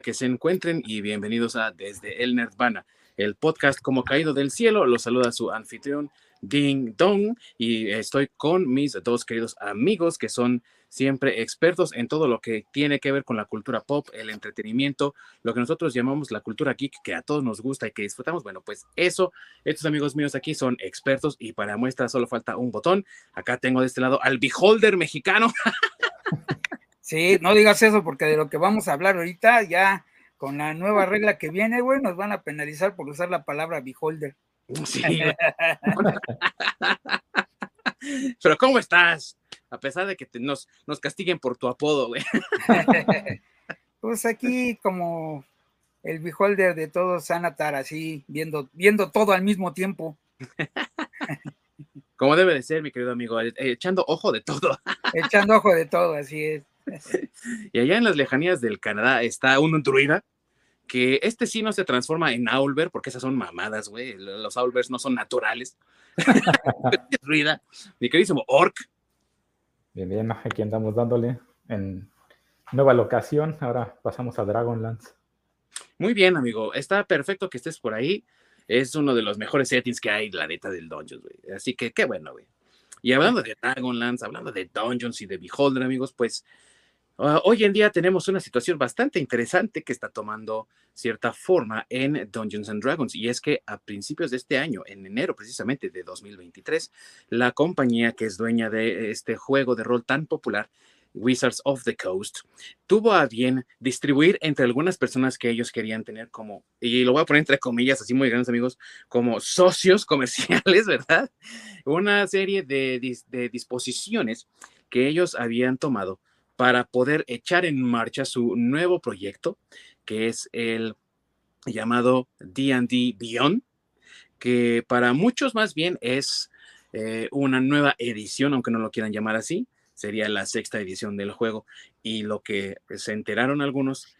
que se encuentren y bienvenidos a Desde el Nerdvana, el podcast como caído del cielo. Los saluda su anfitrión Ding Dong y estoy con mis dos queridos amigos que son siempre expertos en todo lo que tiene que ver con la cultura pop, el entretenimiento, lo que nosotros llamamos la cultura geek, que a todos nos gusta y que disfrutamos. Bueno, pues eso, estos amigos míos aquí son expertos y para muestra solo falta un botón. Acá tengo de este lado al beholder mexicano. Sí, no digas eso porque de lo que vamos a hablar ahorita ya con la nueva regla que viene, güey, nos van a penalizar por usar la palabra beholder. Sí. Pero ¿cómo estás? A pesar de que nos, nos castiguen por tu apodo, güey. Pues aquí como el beholder de todos Sanatar, así, viendo, viendo todo al mismo tiempo. Como debe de ser, mi querido amigo, echando ojo de todo. Echando ojo de todo, así es. y allá en las lejanías del Canadá está un druida que este sí no se transforma en Owlbear, porque esas son mamadas, güey. Los Owlbears no son naturales. druida, mi queridísimo Orc. Bien, bien, aquí andamos dándole en nueva locación. Ahora pasamos a Dragonlance. Muy bien, amigo. Está perfecto que estés por ahí. Es uno de los mejores settings que hay, la neta, del Dungeons, güey. Así que qué bueno, güey. Y hablando de Dragonlance, hablando de Dungeons y de Beholder, amigos, pues Ah, hoy en día tenemos una situación bastante interesante que está tomando cierta forma en Dungeons and Dragons y es que a principios de este año, en enero precisamente de 2023, la compañía que es dueña de este juego de rol tan popular, Wizards of the Coast, tuvo a bien distribuir entre algunas personas que ellos querían tener como, y lo voy a poner entre comillas, así muy grandes amigos, como socios comerciales, ¿verdad? Una serie de, de disposiciones que ellos habían tomado para poder echar en marcha su nuevo proyecto, que es el llamado DD Beyond, que para muchos más bien es eh, una nueva edición, aunque no lo quieran llamar así, sería la sexta edición del juego. Y lo que se enteraron algunos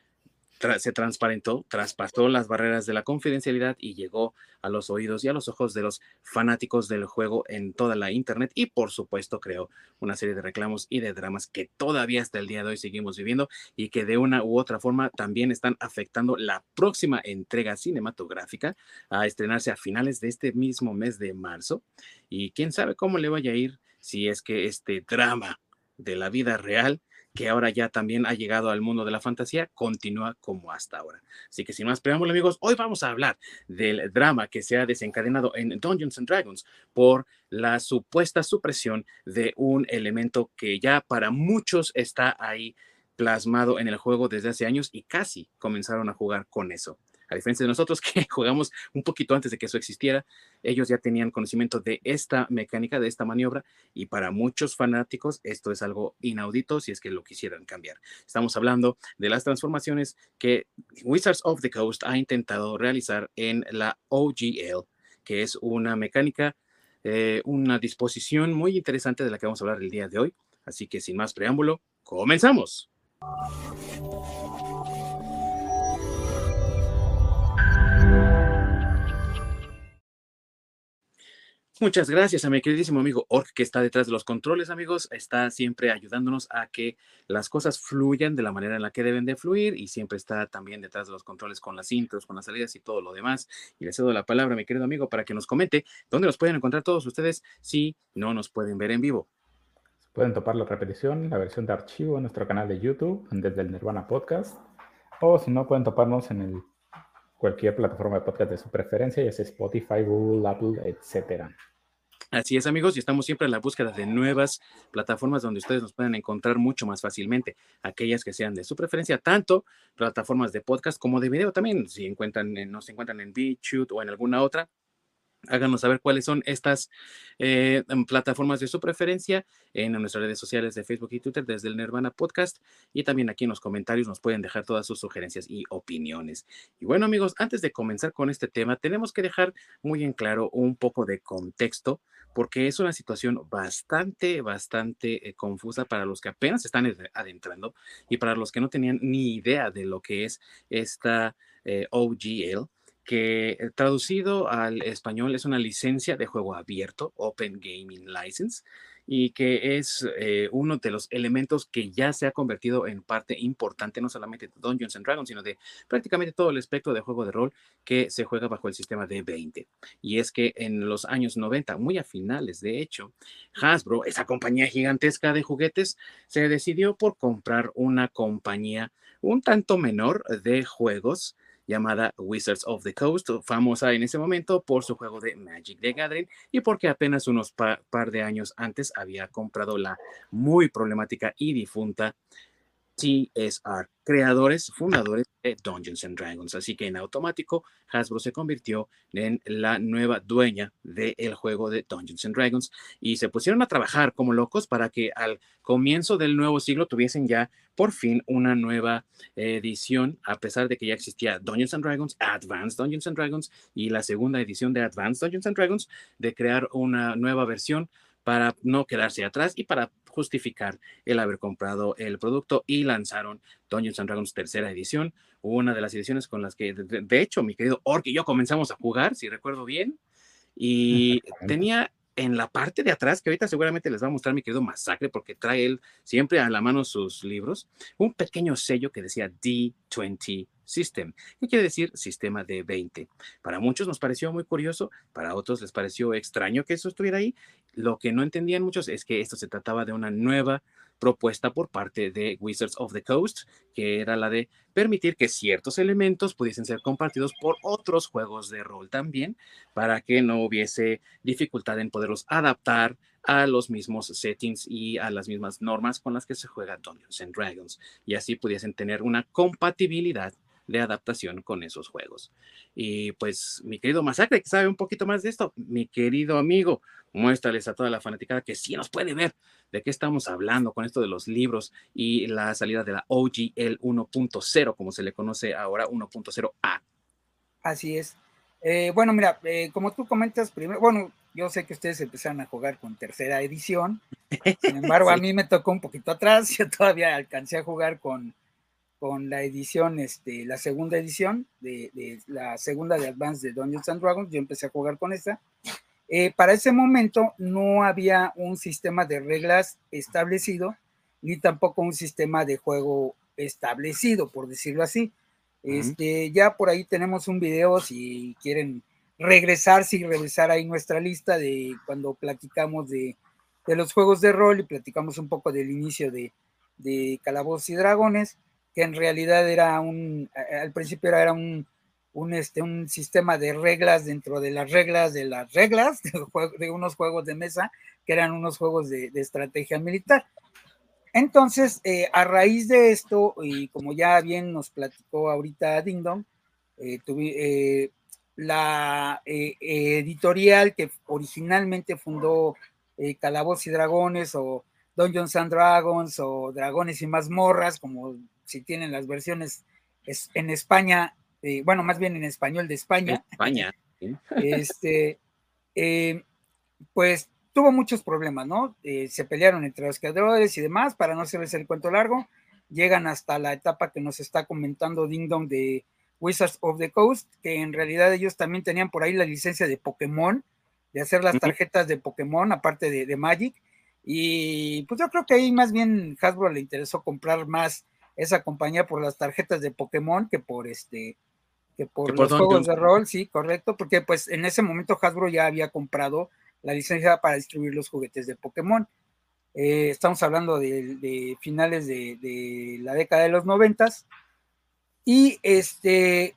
se transparentó, traspasó las barreras de la confidencialidad y llegó a los oídos y a los ojos de los fanáticos del juego en toda la internet y por supuesto creó una serie de reclamos y de dramas que todavía hasta el día de hoy seguimos viviendo y que de una u otra forma también están afectando la próxima entrega cinematográfica a estrenarse a finales de este mismo mes de marzo. Y quién sabe cómo le vaya a ir si es que este drama de la vida real que ahora ya también ha llegado al mundo de la fantasía, continúa como hasta ahora. Así que sin más preámbulo, amigos, hoy vamos a hablar del drama que se ha desencadenado en Dungeons and Dragons por la supuesta supresión de un elemento que ya para muchos está ahí plasmado en el juego desde hace años y casi comenzaron a jugar con eso a diferencia de nosotros que jugamos un poquito antes de que eso existiera, ellos ya tenían conocimiento de esta mecánica, de esta maniobra, y para muchos fanáticos esto es algo inaudito si es que lo quisieran cambiar. Estamos hablando de las transformaciones que Wizards of the Coast ha intentado realizar en la OGL, que es una mecánica, eh, una disposición muy interesante de la que vamos a hablar el día de hoy. Así que sin más preámbulo, comenzamos. Muchas gracias a mi queridísimo amigo Ork que está detrás de los controles, amigos. Está siempre ayudándonos a que las cosas fluyan de la manera en la que deben de fluir y siempre está también detrás de los controles con las intros, con las salidas y todo lo demás. Y le cedo la palabra a mi querido amigo para que nos comente dónde nos pueden encontrar todos ustedes si no nos pueden ver en vivo. Pueden topar la repetición, la versión de archivo en nuestro canal de YouTube, desde el Nirvana Podcast. O si no, pueden toparnos en el, cualquier plataforma de podcast de su preferencia, ya sea Spotify, Google, Apple, etcétera. Así es, amigos, y estamos siempre en la búsqueda de nuevas plataformas donde ustedes nos puedan encontrar mucho más fácilmente, aquellas que sean de su preferencia, tanto plataformas de podcast como de video también, si encuentran, nos encuentran en BitChute o en alguna otra, Háganos saber cuáles son estas eh, em, plataformas de su preferencia en nuestras redes sociales de Facebook y Twitter desde el Nirvana Podcast y también aquí en los comentarios nos pueden dejar todas sus sugerencias y opiniones. Y bueno amigos, antes de comenzar con este tema, tenemos que dejar muy en claro un poco de contexto porque es una situación bastante, bastante eh, confusa para los que apenas están adentrando y para los que no tenían ni idea de lo que es esta eh, OGL que eh, traducido al español es una licencia de juego abierto, Open Gaming License, y que es eh, uno de los elementos que ya se ha convertido en parte importante no solamente de Dungeons and Dragons, sino de prácticamente todo el espectro de juego de rol que se juega bajo el sistema de 20. Y es que en los años 90, muy a finales de hecho, Hasbro, esa compañía gigantesca de juguetes, se decidió por comprar una compañía un tanto menor de juegos llamada Wizards of the Coast, famosa en ese momento por su juego de Magic the Gathering y porque apenas unos par de años antes había comprado la muy problemática y difunta TSR, creadores, fundadores de Dungeons and Dragons. Así que en automático, Hasbro se convirtió en la nueva dueña del juego de Dungeons and Dragons y se pusieron a trabajar como locos para que al comienzo del nuevo siglo tuviesen ya por fin una nueva edición, a pesar de que ya existía Dungeons and Dragons, Advanced Dungeons and Dragons y la segunda edición de Advanced Dungeons and Dragons, de crear una nueva versión para no quedarse atrás y para justificar el haber comprado el producto y lanzaron Dungeons and Dragons tercera edición, una de las ediciones con las que, de, hecho, mi querido Ork y yo comenzamos a jugar, si recuerdo bien, y tenía en la parte de atrás, que ahorita seguramente les va a mostrar mi querido Masacre, porque trae él siempre a la mano sus libros, un pequeño sello que decía D20 System, que quiere decir sistema de 20. Para muchos nos pareció muy curioso, para otros les pareció extraño que eso estuviera ahí. Lo que no entendían muchos es que esto se trataba de una nueva propuesta por parte de Wizards of the Coast, que era la de permitir que ciertos elementos pudiesen ser compartidos por otros juegos de rol también, para que no hubiese dificultad en poderlos adaptar a los mismos settings y a las mismas normas con las que se juega Dungeons and Dragons, y así pudiesen tener una compatibilidad de adaptación con esos juegos. Y pues, mi querido Masacre, que sabe un poquito más de esto, mi querido amigo, muéstrales a toda la fanaticada que sí nos puede ver de qué estamos hablando con esto de los libros y la salida de la OGL 1.0, como se le conoce ahora, 1.0A. Así es. Eh, bueno, mira, eh, como tú comentas primero, bueno, yo sé que ustedes empezaron a jugar con tercera edición, sin embargo, a mí me tocó un poquito atrás, yo todavía alcancé a jugar con con la edición, este, la segunda edición, de, la segunda de Advance de Dungeons and Dragons, yo empecé a jugar con esa. Eh, para ese momento no había un sistema de reglas establecido, ni tampoco un sistema de juego establecido, por decirlo así. Este, ya por ahí tenemos un video, si quieren regresar, si regresar ahí nuestra lista de cuando platicamos de, de los juegos de rol y platicamos un poco del inicio de, de Calabozos y Dragones que en realidad era un, al principio era un, un, este, un sistema de reglas dentro de las reglas de las reglas de, unos juegos de mesa, que eran unos juegos de, estrategia militar. Entonces, eh, a raíz de esto, y como ya bien nos platicó ahorita Ding Dong, eh, eh, la editorial que originalmente fundó Calabozos y Dragones o Dungeons and Dragons o Dragones y Mazmorras, como si tienen las versiones en España, eh, bueno, más bien en español de España. España. Este, eh, pues tuvo muchos problemas, ¿no? Eh, se pelearon entre los creadores y demás, para no hacerles el cuento largo, llegan hasta la etapa que nos está comentando Ding Dong de Wizards of the Coast, que en realidad ellos también tenían por ahí la licencia de Pokémon, de hacer las tarjetas de Pokémon, aparte de, de Magic, y pues yo creo que ahí más bien Hasbro le interesó comprar más esa compañía por las tarjetas de Pokémon que por este que por, los juegos de rol, sí, correcto, porque pues en ese momento Hasbro ya había comprado la licencia para distribuir los juguetes de Pokémon. Eh, estamos hablando de, finales de, la década de los noventas. Y este,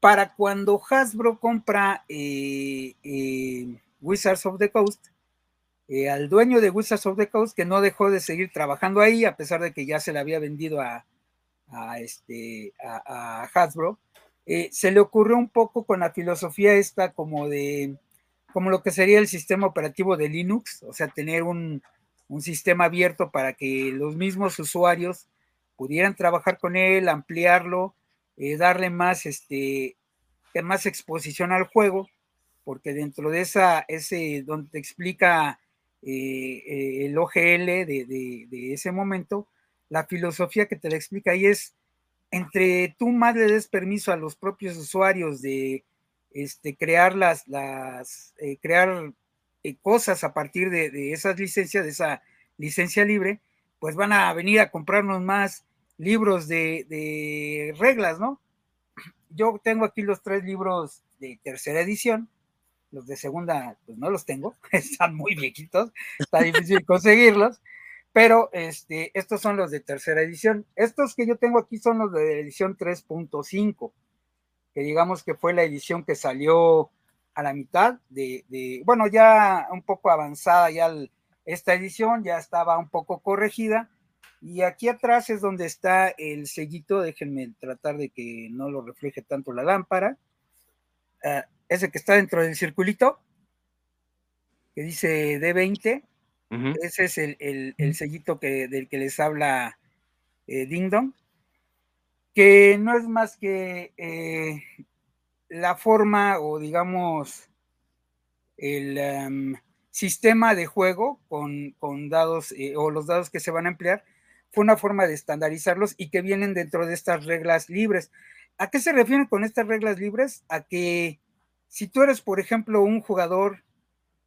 para cuando Hasbro compra eh, eh, Wizards of the Coast, eh, al dueño de Wizards of the Coast, que no dejó de seguir trabajando ahí, a pesar de que ya se le había vendido a, este, a, Hasbro, se le ocurrió un poco con la filosofía esta como de, como lo que sería el sistema operativo de Linux, o sea, tener un, sistema abierto para que los mismos usuarios pudieran trabajar con él, ampliarlo, eh, darle más, este, más exposición al juego, porque dentro de esa, ese, donde te explica eh, el OGL de, ese momento, la filosofía que te la explica ahí es, entre tú más le des permiso a los propios usuarios de este, crear las, las eh, crear cosas a partir de, esas licencias, de esa licencia libre, pues van a venir a comprarnos más libros de, reglas, ¿no? Yo tengo aquí los tres libros de tercera edición, los de segunda, pues no los tengo, están muy viejitos, está difícil conseguirlos, pero este, estos son los de tercera edición. Estos que yo tengo aquí son los de edición 3.5, que digamos que fue la edición que salió a la mitad de, bueno, ya un poco avanzada ya esta edición, ya estaba un poco corregida. Y aquí atrás es donde está el sellito, déjenme tratar de que no lo refleje tanto la lámpara. Uh, ese que está dentro del circulito, que dice D20, ese es el, sellito que, del que les habla eh, Ding Dong, que no es más que eh, la forma o digamos el em, sistema de juego con, dados eh, o los dados que se van a emplear fue una forma de estandarizarlos y que vienen dentro de estas reglas libres. ¿A qué se refieren con estas reglas libres? A que si tú eres, por ejemplo, un jugador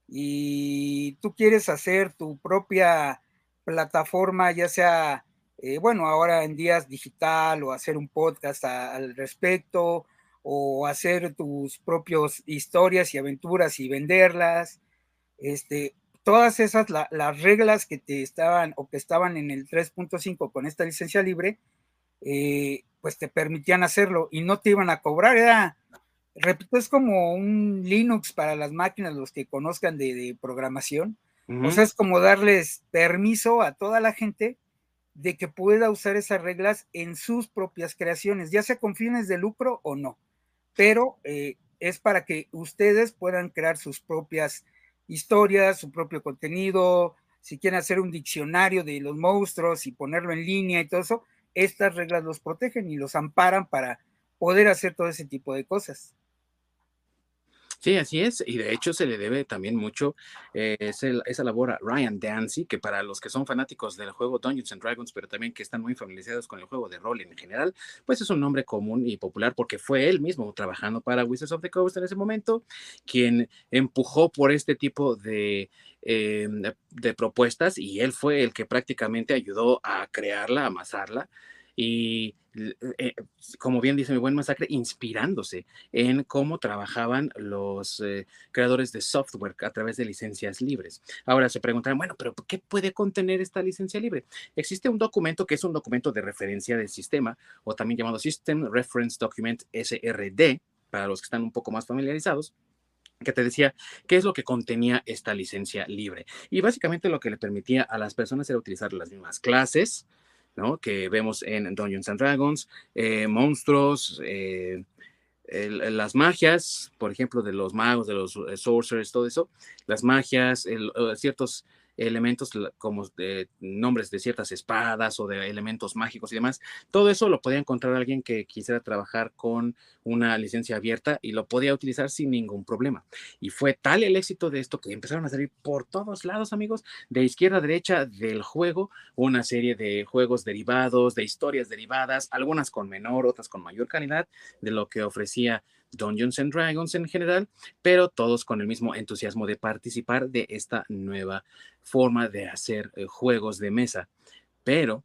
y tú quieres hacer tu propia plataforma, ya sea, eh, bueno, ahora en días digital o hacer un podcast al respecto o hacer tus propias historias y aventuras y venderlas, este, todas esas, las reglas que te estaban o que estaban en el 3.5 con esta licencia libre, eh, pues te permitían hacerlo y no te iban a cobrar, era repito, es como un Linux para las máquinas, los que conozcan de, programación. O sea, es como darles permiso a toda la gente de que pueda usar esas reglas en sus propias creaciones, ya sea con fines de lucro o no. Pero eh, es para que ustedes puedan crear sus propias historias, su propio contenido, si quieren hacer un diccionario de los monstruos y ponerlo en línea y todo eso, estas reglas los protegen y los amparan para poder hacer todo ese tipo de cosas. Sí, así es, y de hecho se le debe también mucho eh, esa labor a Ryan Dancy, que para los que son fanáticos del juego Dungeons and Dragons, pero también que están muy familiarizados con el juego de rol en general, pues es un nombre común y popular porque fue él mismo trabajando para Wizards of the Coast en ese momento, quien empujó por este tipo de, eh, de propuestas y él fue el que prácticamente ayudó a crearla, a amasarla y eh, como bien dice mi buen masacre, inspirándose en cómo trabajaban los eh, creadores de software a través de licencias libres. Ahora se preguntarán, bueno, pero ¿qué puede contener esta licencia libre? Existe un documento que es un documento de referencia del sistema, o también llamado System Reference Document SRD, para los que están un poco más familiarizados que te decía qué es lo que contenía esta licencia libre. Y básicamente lo que le permitía a las personas era utilizar las mismas clases, que vemos en Dungeons and Dragons, eh, monstruos, eh, las magias, por ejemplo, de los magos, de los eh, sorcerers, todo eso, las magias, ciertos elementos como nombres de ciertas espadas o de elementos mágicos y demás. Todo eso lo podía encontrar alguien que quisiera trabajar con una licencia abierta y lo podía utilizar sin ningún problema. Y fue tal el éxito de esto que empezaron a salir por todos lados, amigos, de izquierda a derecha del juego, una serie de juegos derivados, de historias derivadas, algunas con menor, otras con mayor calidad de lo que ofrecía Dungeons and Dragons en general, pero todos con el mismo entusiasmo de participar de esta nueva forma de hacer eh, juegos de mesa. Pero,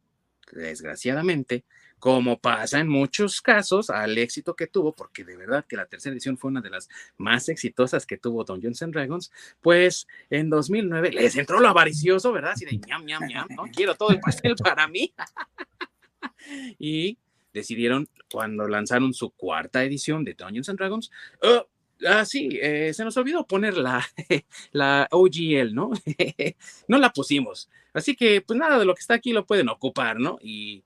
desgraciadamente, como pasa en muchos casos, al éxito que tuvo, porque de verdad que la tercera edición fue una de las más exitosas que tuvo Dungeons and Dragons, pues en 2009 les entró lo avaricioso, ¿verdad? Así de ñam, ñam, ñam, ¿no? Quiero todo el pastel para mí. y decidieron cuando lanzaron su cuarta edición de Dungeons and Dragons, oh, ah, sí, eh, se nos olvidó poner la, la OGL, ¿no? no la pusimos. Así que, pues nada de lo que está aquí lo pueden ocupar, ¿no? Y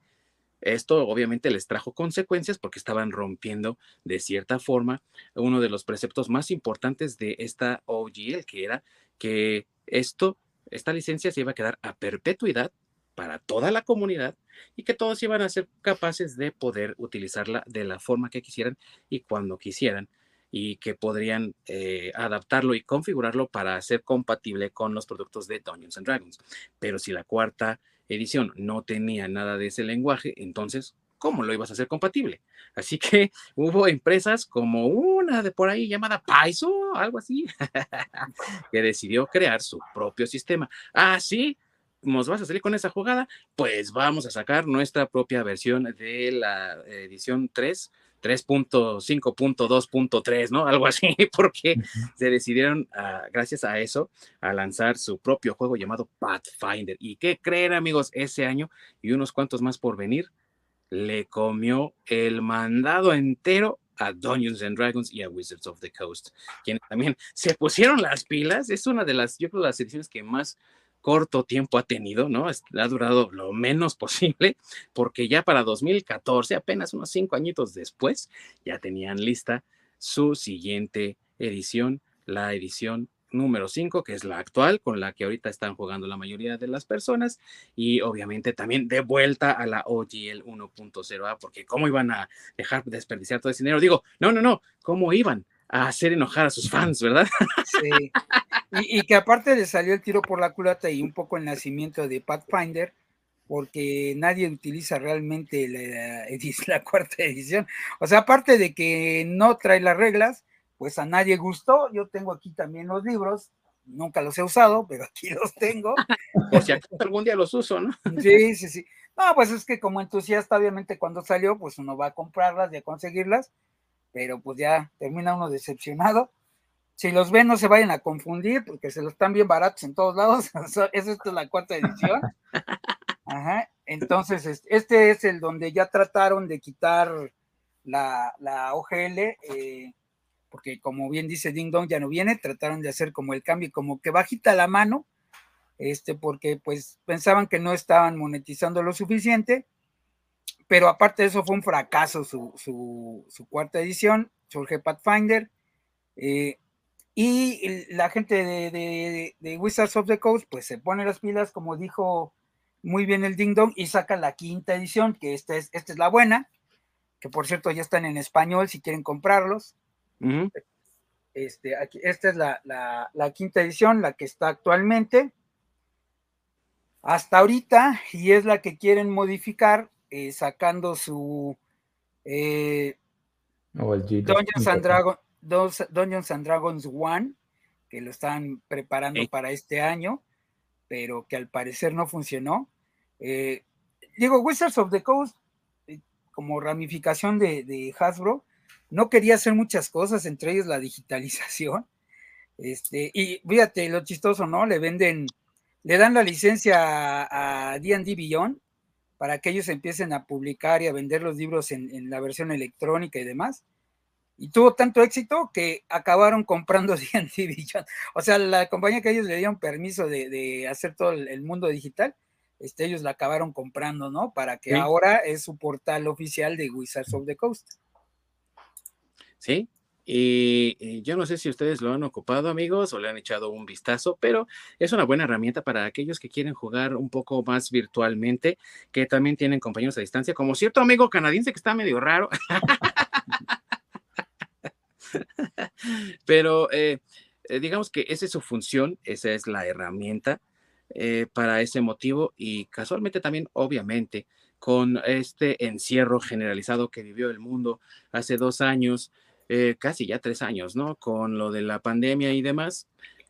esto obviamente les trajo consecuencias porque estaban rompiendo de cierta forma uno de los preceptos más importantes de esta OGL, que era que esto, esta licencia se iba a quedar a perpetuidad para toda la comunidad y que todos iban a ser capaces de poder utilizarla de la forma que quisieran y cuando quisieran y que podrían eh, adaptarlo y configurarlo para ser compatible con los productos de Dungeons and Dragons. Pero si la cuarta edición no tenía nada de ese lenguaje, entonces, ¿cómo lo ibas a hacer compatible? Así que hubo empresas como una de por ahí llamada Paizo, algo así, que decidió crear su propio sistema. Ah, sí, nos vas a salir con esa jugada, pues vamos a sacar nuestra propia versión de la edición 3 3.5.2.3, ¿no? Algo así, porque se decidieron, gracias a eso, a lanzar su propio juego llamado Pathfinder. ¿Y qué creen, amigos? Ese año y unos cuantos más por venir, le comió el mandado entero a Dungeons and Dragons y a Wizards of the Coast, quienes también se pusieron las pilas. Es una de las, yo creo, las ediciones que más corto tiempo ha tenido, ¿no? Ha durado lo menos posible, porque ya para 2014, apenas unos cinco añitos después, ya tenían lista su siguiente edición, la edición número 5, que es la actual, con la que ahorita están jugando la mayoría de las personas, y obviamente también de vuelta a la OGL 1.0A, porque cómo iban a dejar desperdiciar todo ese dinero. Digo, no, no, no, ¿cómo iban? A hacer enojar a sus fans, ¿verdad? Sí. Y, que aparte le salió el tiro por la culata y un poco el nacimiento de Pathfinder, porque nadie utiliza realmente la, la, cuarta edición. O sea, aparte de que no trae las reglas, pues a nadie gustó. Yo tengo aquí también los libros, nunca los he usado, pero aquí los tengo. O si algún día los uso, ¿no? Sí, sí, sí. No, pues es que como entusiasta, obviamente cuando salió, pues uno va a comprarlas y a conseguirlas pero pues ya termina uno decepcionado. Si los ven, no se vayan a confundir, porque se los están bien baratos en todos lados. Esa es la cuarta edición. Ajá. Entonces, este es el donde ya trataron de quitar la, la OGL, eh, porque como bien dice Ding Dong, ya no viene, trataron de hacer como el cambio, como que bajita la mano, este, porque pues pensaban que no estaban monetizando lo suficiente, pero aparte de eso fue un fracaso su, cuarta edición, surge Pathfinder, eh, y la gente de, Wizards of the Coast pues se pone las pilas, como dijo muy bien el Ding Dong, y saca la quinta edición, que esta es, esta es la buena, que por cierto ya están en español si quieren comprarlos. este, aquí, esta es la, la quinta edición, la que está actualmente. Hasta ahorita, y es la que quieren modificar, eh, sacando su eh, Dungeons, and Dragons 1, que lo están preparando para este año, pero que al parecer no funcionó. Eh, digo, Wizards of the Coast, como ramificación de, Hasbro, no quería hacer muchas cosas, entre ellas la digitalización. Este, y fíjate, lo chistoso, ¿no? Le venden, le dan la licencia a D&D Beyond para que ellos empiecen a publicar y a vender los libros en, la versión electrónica y demás. Y tuvo tanto éxito que acabaron comprando D&D O sea, la compañía que ellos le dieron permiso de, hacer todo el, mundo digital, este, ellos la acabaron comprando, ¿no? Para que ahora es su portal oficial de Wizards of the Coast. Sí, y, yo no sé si ustedes lo han ocupado, amigos, o le han echado un vistazo, pero es una buena herramienta para aquellos que quieren jugar un poco más virtualmente, que también tienen compañeros a distancia, como cierto amigo canadiense que está medio raro. pero eh, eh, digamos que esa es su función, esa es la herramienta eh, para ese motivo y casualmente también, obviamente, con este encierro generalizado que vivió el mundo hace dos años, eh, casi ya tres años, ¿no? Con lo de la pandemia y demás,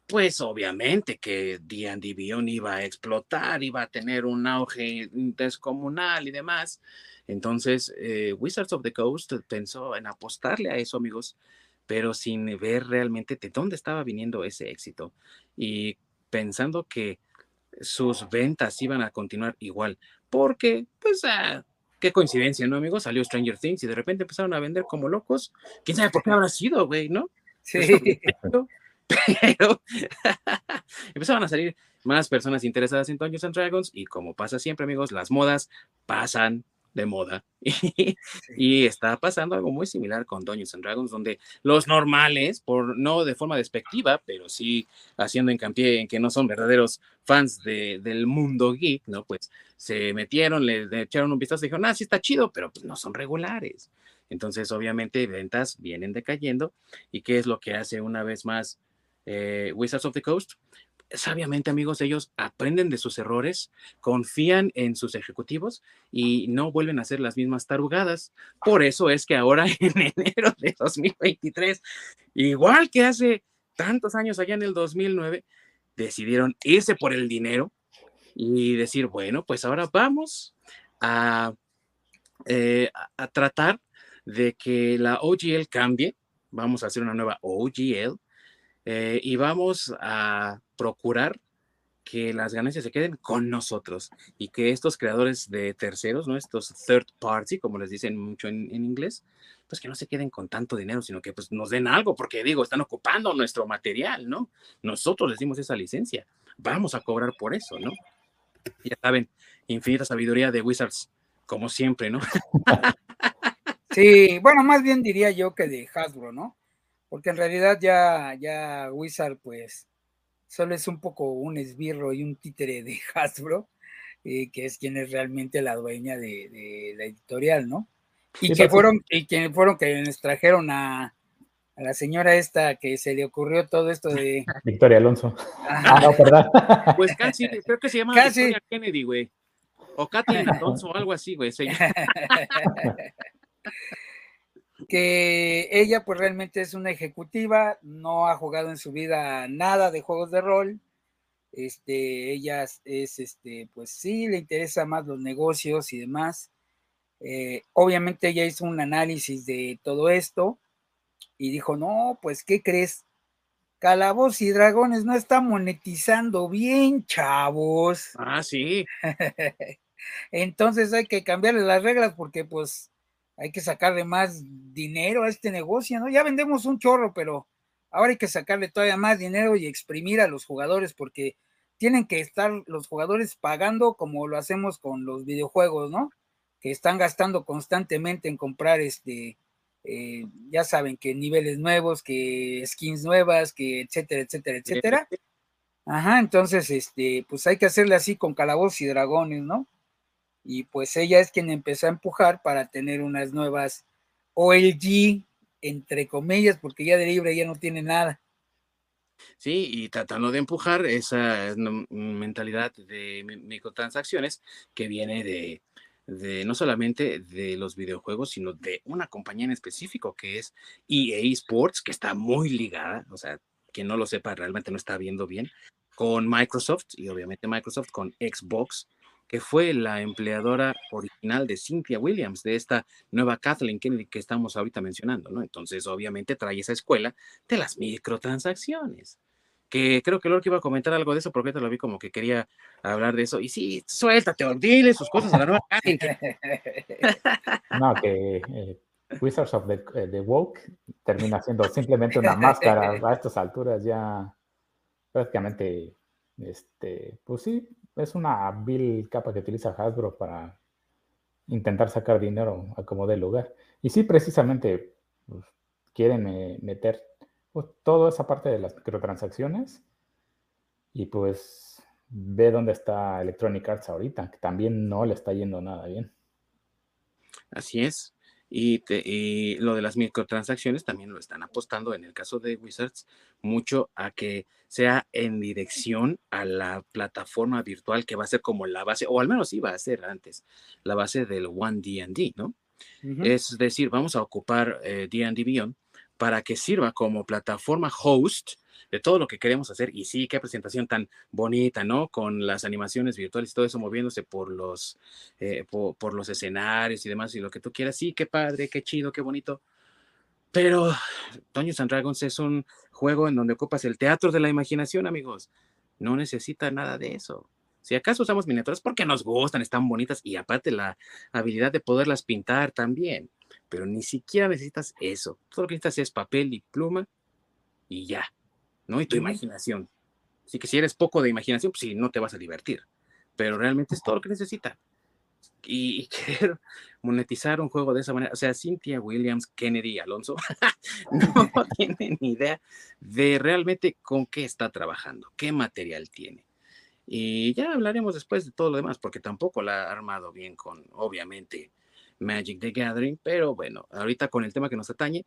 pues obviamente que D&D Beyond iba a explotar, iba a tener un auge descomunal y demás. Entonces, eh, Wizards of the Coast pensó en apostarle a eso, amigos, pero sin ver realmente de dónde estaba viniendo ese éxito y pensando que sus ventas iban a continuar igual, porque pues ah, qué coincidencia, ¿no, amigos? Salió Stranger Things y de repente empezaron a vender como locos. ¿Quién sabe por qué habrá sido, güey, no? Sí. Pero empezaron a salir más personas interesadas en Dungeons and Dragons y como pasa siempre, amigos, las modas pasan de moda. y está pasando algo muy similar con Dungeons and Dragons, donde los normales, por no de forma despectiva, pero sí haciendo hincapié en que no son verdaderos fans de, del mundo geek, ¿no? Pues se metieron, le, echaron un vistazo y dijeron, ah, sí está chido, pero pues no son regulares. Entonces, obviamente, ventas vienen decayendo. ¿Y qué es lo que hace una vez más eh, Wizards of the Coast? Sabiamente, amigos, ellos aprenden de sus errores, confían en sus ejecutivos y no vuelven a hacer las mismas tarugadas. Por eso es que ahora en enero de 2023, igual que hace tantos años allá en el 2009, decidieron irse por el dinero y decir, bueno, pues ahora vamos a, eh, a tratar de que la OGL cambie. Vamos a hacer una nueva OGL eh, y vamos a procurar que las ganancias se queden con nosotros y que estos creadores de terceros, ¿no? Estos third party, como les dicen mucho en, inglés, pues que no se queden con tanto dinero, sino que pues nos den algo, porque digo, están ocupando nuestro material, ¿no? Nosotros les dimos esa licencia, vamos a cobrar por eso, ¿no? Ya saben, infinita sabiduría de Wizards, como siempre, ¿no? Sí, bueno, más bien diría yo que de Hasbro, ¿no? porque en realidad ya, ya Wizard pues solo es un poco un esbirro y un títere de Hasbro, eh, que es quien es realmente la dueña de, la editorial, ¿no? Y que fueron, y quienes fueron que nos trajeron a, la señora esta que se le ocurrió todo esto de Victoria Alonso. Ah, no, perdón. Pues casi, creo que se llama Victoria Kennedy, güey. O Kathleen Alonso o algo así, güey. Que ella pues realmente es una ejecutiva, no ha jugado en su vida nada de juegos de rol. Este, ella es, este, pues sí, le interesa más los negocios y demás. Eh, obviamente ella hizo un análisis de todo esto y dijo, no, pues, ¿qué crees? Calabos y Dragones no está monetizando bien, chavos. Ah, sí. Entonces hay que cambiarle las reglas porque pues hay que sacarle más dinero a este negocio, ¿no? Ya vendemos un chorro, pero ahora hay que sacarle todavía más dinero y exprimir a los jugadores porque tienen que estar los jugadores pagando como lo hacemos con los videojuegos, ¿no? Que están gastando constantemente en comprar este, eh, ya saben que niveles nuevos, que skins nuevas, que etcétera, etcétera, etcétera. Ajá, entonces, este, pues hay que hacerle así con calabozos y dragones, ¿no? Y pues ella es quien empezó a empujar para tener unas nuevas OLG, entre comillas, porque ya de libre ya no tiene nada. Sí, y tratando de empujar esa mentalidad de microtransacciones que viene de, no solamente de los videojuegos, sino de una compañía en específico que es EA Sports, que está muy ligada, o sea, quien no lo sepa realmente no está viendo bien, con Microsoft y obviamente Microsoft con Xbox que fue la empleadora original de Cynthia Williams, de esta nueva Kathleen Kennedy que estamos ahorita mencionando, ¿no? Entonces, obviamente, trae esa escuela de las microtransacciones. Que creo que que iba a comentar algo de eso, porque te lo vi como que quería hablar de eso. Y sí, suéltate, dile sus cosas a la nueva Kathleen. no, que eh, Wizards of the, eh, the, Woke termina siendo simplemente una máscara a estas alturas ya prácticamente, este, pues sí, es una vil capa que utiliza Hasbro para intentar sacar dinero a como dé lugar. Y sí, precisamente pues, quieren eh, meter pues, toda esa parte de las microtransacciones y pues ve dónde está Electronic Arts ahorita, que también no le está yendo nada bien. Así es. Y, lo de las microtransacciones también lo están apostando en el caso de Wizards mucho a que sea en dirección a la plataforma virtual que va a ser como la base, o al menos iba a ser antes, la base del One D&D, ¿no? Es decir, vamos a ocupar D&D eh, Beyond para que sirva como plataforma host de todo lo que queremos hacer. Y sí, qué presentación tan bonita, ¿no? Con las animaciones virtuales y todo eso moviéndose por los, eh, por, los escenarios y demás y lo que tú quieras. Sí, qué padre, qué chido, qué bonito. Pero Dungeons and Dragons es un juego en donde ocupas el teatro de la imaginación, amigos. No necesita nada de eso. Si acaso usamos miniaturas porque nos gustan, están bonitas y aparte la habilidad de poderlas pintar también. Pero ni siquiera necesitas eso. Todo lo que necesitas es papel y pluma y ya. ¿No? Y tu imaginación. Así que si eres poco de imaginación, pues sí, no te vas a divertir. Pero realmente es todo lo que necesita. Y, querer monetizar un juego de esa manera, o sea, Cynthia Williams, Kennedy, Alonso, no tienen ni idea de realmente con qué está trabajando, qué material tiene. Y ya hablaremos después de todo lo demás, porque tampoco la ha armado bien con, obviamente, Magic the Gathering, pero bueno, ahorita con el tema que nos atañe,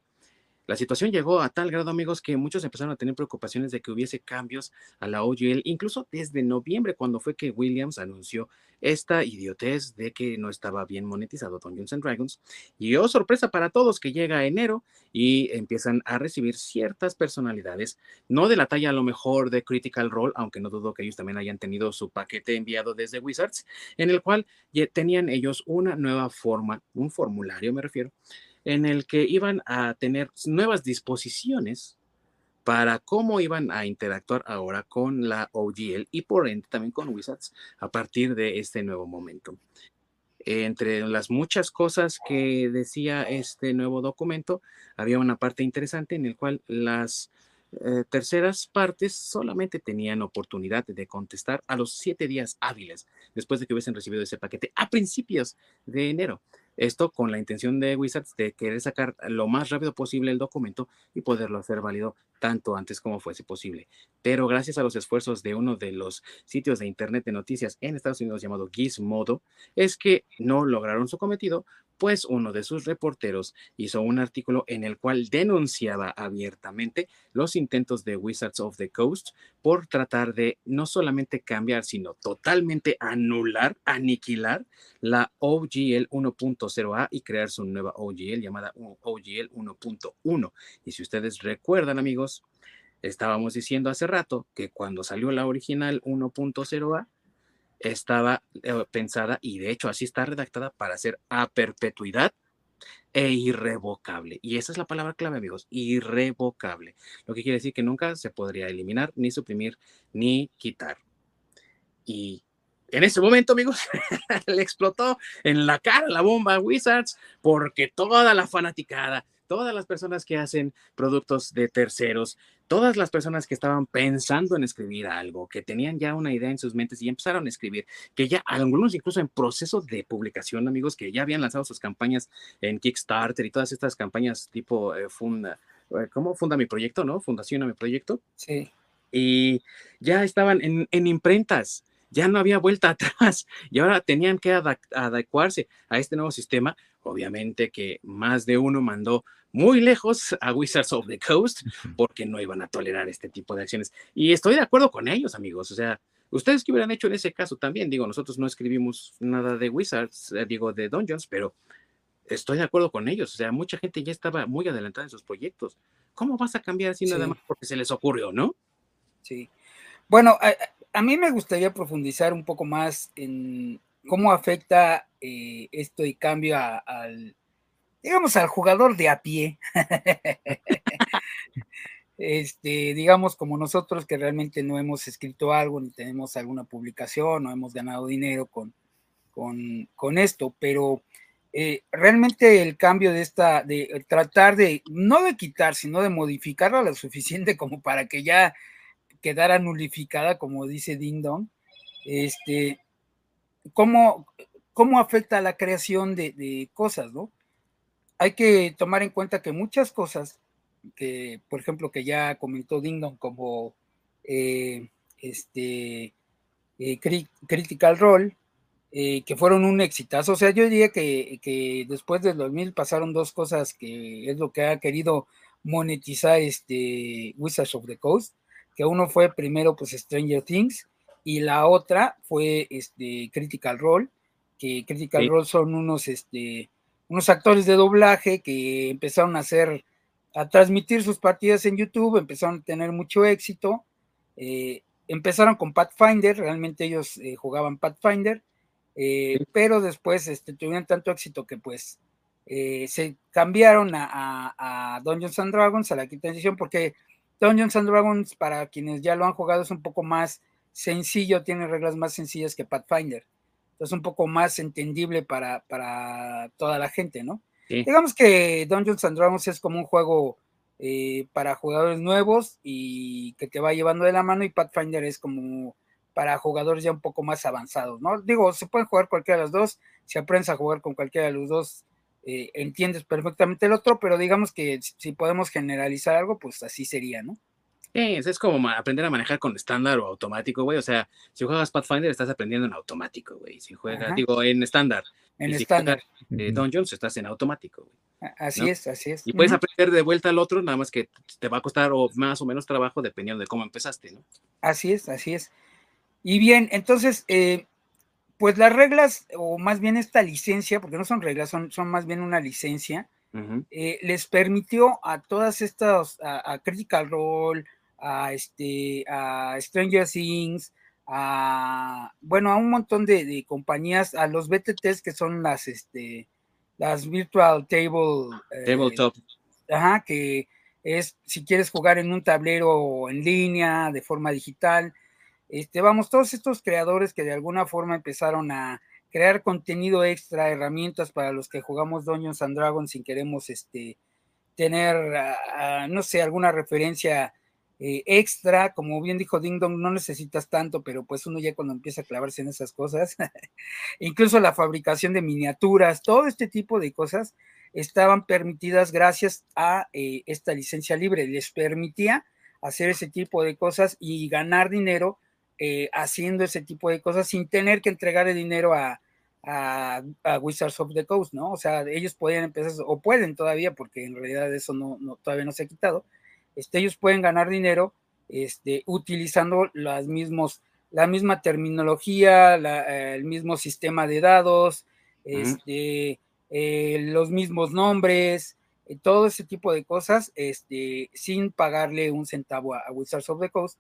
La situación llegó a tal grado, amigos, que muchos empezaron a tener preocupaciones de que hubiese cambios a la OGL, incluso desde noviembre, cuando fue que Williams anunció esta idiotez de que no estaba bien monetizado Dungeons and Dragons. Y oh, sorpresa para todos que llega enero y empiezan a recibir ciertas personalidades, no de la talla a lo mejor de Critical Role, aunque no dudo que ellos también hayan tenido su paquete enviado desde Wizards, en el cual tenían ellos una nueva forma, un formulario me refiero, en el que iban a tener nuevas disposiciones para cómo iban a interactuar ahora con la OGL y por ende también con Wizards a partir de este nuevo momento. Entre las muchas cosas que decía este nuevo documento, había una parte interesante en el cual las eh, terceras partes solamente tenían oportunidad de contestar a los siete días hábiles después de que hubiesen recibido ese paquete a principios de enero. Esto con la intención de Wizards de querer sacar lo más rápido posible el documento y poderlo hacer válido tanto antes como fuese posible. Pero gracias a los esfuerzos de uno de los sitios de Internet de noticias en Estados Unidos llamado Gizmodo, es que no lograron su cometido pues uno de sus reporteros hizo un artículo en el cual denunciaba abiertamente los intentos de Wizards of the Coast por tratar de no solamente cambiar, sino totalmente anular, aniquilar la OGL 1.0A y crear su nueva OGL llamada OGL 1.1. Y si ustedes recuerdan, amigos, estábamos diciendo hace rato que cuando salió la original 1.0A, estaba eh, pensada y de hecho así está redactada para ser a perpetuidad e irrevocable. Y esa es la palabra clave, amigos, irrevocable. Lo que quiere decir que nunca se podría eliminar, ni suprimir, ni quitar. Y en ese momento, amigos, le explotó en la cara la bomba a Wizards porque toda la fanaticada, todas las personas que hacen productos de terceros, todas las personas que estaban pensando en escribir algo, que tenían ya una idea en sus mentes y empezaron a escribir, que ya algunos incluso en proceso de publicación, amigos, que ya habían lanzado sus campañas en Kickstarter y todas estas campañas tipo eh, funda, eh, ¿cómo funda mi proyecto, no? Fundación a mi proyecto. Sí. Y ya estaban en, en imprentas ya no había vuelta atrás y ahora tenían que adecuarse a este nuevo sistema. Obviamente que más de uno mandó muy lejos a Wizards of the Coast porque no iban a tolerar este tipo de acciones. Y estoy de acuerdo con ellos, amigos. O sea, ustedes que hubieran hecho en ese caso también, digo, nosotros no escribimos nada de Wizards, eh, digo, de Dungeons, pero estoy de acuerdo con ellos. O sea, mucha gente ya estaba muy adelantada en sus proyectos. ¿Cómo vas a cambiar así nada más porque se les ocurrió, no? Sí. Bueno, a mí me gustaría profundizar un poco más en cómo afecta eh, esto y cambio al, digamos, al jugador de a pie. este, digamos, como nosotros que realmente no hemos escrito algo, ni tenemos alguna publicación, no hemos ganado dinero con, con, esto, pero eh, realmente el cambio de esta, de tratar de, no de quitar, sino de modificarlo lo suficiente como para que ya quedara nulificada, como dice Ding Dong, este, ¿cómo, cómo afecta la creación de, cosas, ¿no? Hay que tomar en cuenta que muchas cosas, que por ejemplo, que ya comentó Ding Dong, como eh, este, eh, Critical Role, eh, que fueron un exitazo. O sea, yo diría que, que, después del 2000 pasaron dos cosas que es lo que ha querido monetizar este Wizards of the Coast que uno fue primero pues Stranger Things y la otra fue este Critical Role, que Critical Role son unos este unos actores de doblaje que empezaron a hacer a transmitir sus partidas en YouTube, empezaron a tener mucho éxito. Eh, empezaron con Pathfinder, realmente ellos eh, jugaban Pathfinder, eh, pero después este, tuvieron tanto éxito que pues se cambiaron a, a, Dungeons and Dragons, a la quinta edición, porque Dungeons and Dragons, para quienes ya lo han jugado, es un poco más sencillo, tiene reglas más sencillas que Pathfinder. Es un poco más entendible para, para toda la gente, ¿no? Digamos que Dungeons and Dragons es como un juego eh, para jugadores nuevos y que te va llevando de la mano y Pathfinder es como para jugadores ya un poco más avanzados, ¿no? Digo, se pueden jugar cualquiera de los dos, si aprendes a jugar con cualquiera de los dos, eh, entiendes perfectamente el otro, pero digamos que si podemos generalizar algo, pues así sería, ¿no? Es, es como aprender a manejar con estándar o automático, güey. O sea, si juegas Pathfinder, estás aprendiendo en automático, güey. Si juegas, digo, en estándar. En estándar. Si eh, Dungeons, estás en automático, güey. Así es, así es. Y puedes aprender de vuelta al otro, nada más que te va a costar o más o menos trabajo dependiendo de cómo empezaste, ¿no? Así es, así es. Y bien, entonces, eh, pues las reglas, o más bien esta licencia, porque no son reglas, son, son más bien una licencia, eh, les permitió a todas estas, a, Critical Role, a, este, a Stranger Things, a, bueno, a un montón de, compañías, a los BTTs que son las, este, las Virtual Table. Eh, Tabletop. Ajá, que es si quieres jugar en un tablero en línea, de forma digital. Este, vamos, todos estos creadores que de alguna forma empezaron a crear contenido extra, herramientas para los que jugamos Dungeons and Dragons sin queremos este, tener, ah, ah, no sé, alguna referencia eh, extra, como bien dijo Ding Dong, no necesitas tanto, pero pues uno ya cuando empieza a clavarse en esas cosas, incluso la fabricación de miniaturas, todo este tipo de cosas estaban permitidas gracias a eh, esta licencia libre, les permitía hacer ese tipo de cosas y ganar dinero eh, haciendo ese tipo de cosas sin tener que entregar el dinero a, a, Wizards of the Coast, ¿no? O sea, ellos podían empezar, o pueden todavía, porque en realidad eso no, todavía no se ha quitado, este, ellos pueden ganar dinero este, utilizando las mismos, la misma terminología, el mismo sistema de dados, este, eh, los mismos nombres, eh, todo ese tipo de cosas, este, sin pagarle un centavo a, Wizards of the Coast,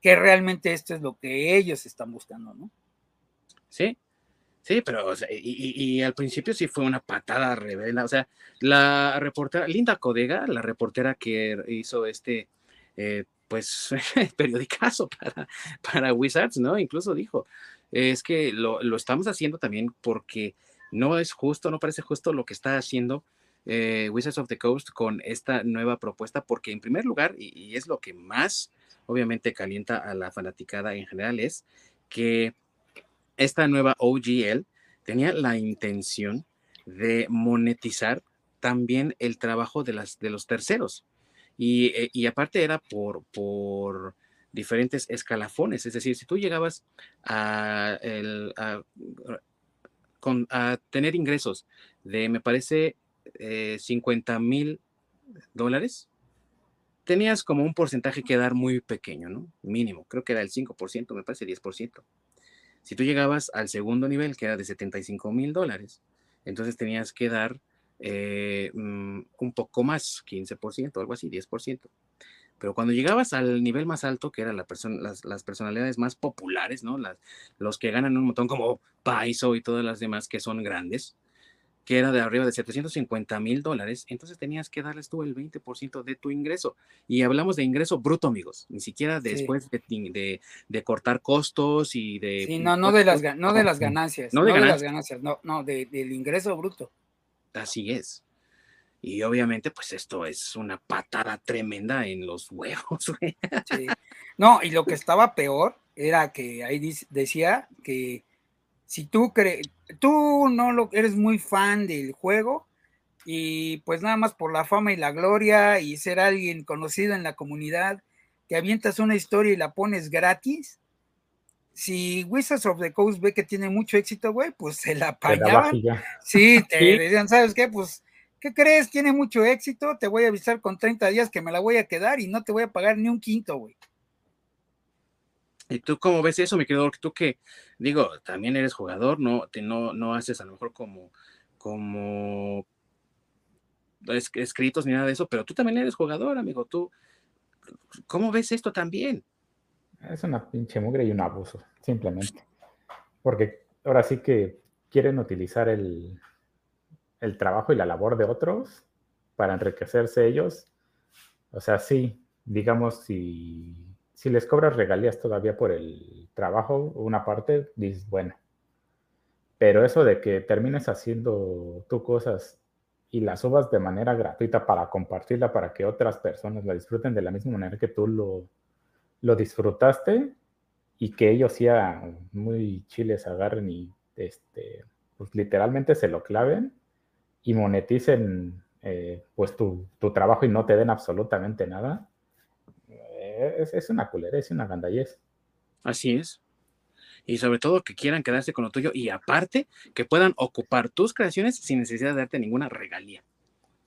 que realmente esto es lo que ellos están buscando, ¿no? Sí, Sí, pero y, al principio sí fue una patada rebelde. O sea, la reportera, Linda Codega, la reportera que hizo este, eh, pues, periodicazo para, para Wizards, ¿no? Incluso dijo, es que lo, estamos haciendo también porque no es justo, no parece justo lo que está haciendo eh, Wizards of the Coast con esta nueva propuesta, porque en primer lugar, y, y es lo que más obviamente calienta a la fanaticada en general, es que esta nueva OGL tenía la intención de monetizar también el trabajo de, las, de los terceros. Y, eh, aparte era por, por diferentes escalafones. Es decir, si tú llegabas a, tener ingresos de, me parece, 50 eh, mil dólares, tenías como un porcentaje que dar muy pequeño, ¿no? Mínimo, creo que era el 5%, me parece 10%. Si tú llegabas al segundo nivel, que era de 75 mil dólares, entonces tenías que dar eh, mm, un poco más, 15%, algo así, 10%. Pero cuando llegabas al nivel más alto, que eran la las, las, personalidades más populares, ¿no? Las, los que ganan un montón como Paiso y todas las demás que son grandes, que era de arriba de 750 mil dólares, entonces tenías que darles tú el 20% de tu ingreso. Y hablamos de ingreso bruto, amigos, ni siquiera después de, de, cortar costos y de... Sí, no, no de las, no de las ganancias. No de, las ganancias, no, no, del ingreso bruto. Así es. Y obviamente, pues esto es una patada tremenda en los huevos. Sí. No, y lo que estaba peor era que ahí decía que si tú crees, tú no lo eres muy fan del juego y pues nada más por la fama y la gloria y ser alguien conocido en la comunidad, que avientas una historia y la pones gratis. Si Wizards of the Coast ve que tiene mucho éxito, güey, pues se la pagaban. Sí, te decían, ¿sabes qué? Pues, ¿qué crees? Tiene mucho éxito, te voy a avisar con 30 días que me la voy a quedar y no te voy a pagar ni un quinto, güey. ¿Y tú cómo ves eso, mi querido? Tú que, digo, también eres jugador, no, no, no haces a lo mejor como, como escritos ni nada de eso, pero tú también eres jugador, amigo. Tú, ¿cómo ves esto también? Es una pinche mugre y un abuso, simplemente. Porque ahora sí que quieren utilizar el, el trabajo y la labor de otros para enriquecerse ellos. O sea, sí, digamos, si si les cobras regalías todavía por el trabajo, una parte, dices, bueno. Pero eso de que termines haciendo tú cosas y las subas de manera gratuita para compartirla, para que otras personas la disfruten de la misma manera que tú lo, lo disfrutaste y que ellos ya muy chiles agarren y este, pues literalmente se lo claven y moneticen eh, pues tu, tu trabajo y no te den absolutamente nada es, una culera, es una gandallez. Así es. Y sobre todo que quieran quedarse con lo tuyo y aparte que puedan ocupar tus creaciones sin necesidad de darte ninguna regalía.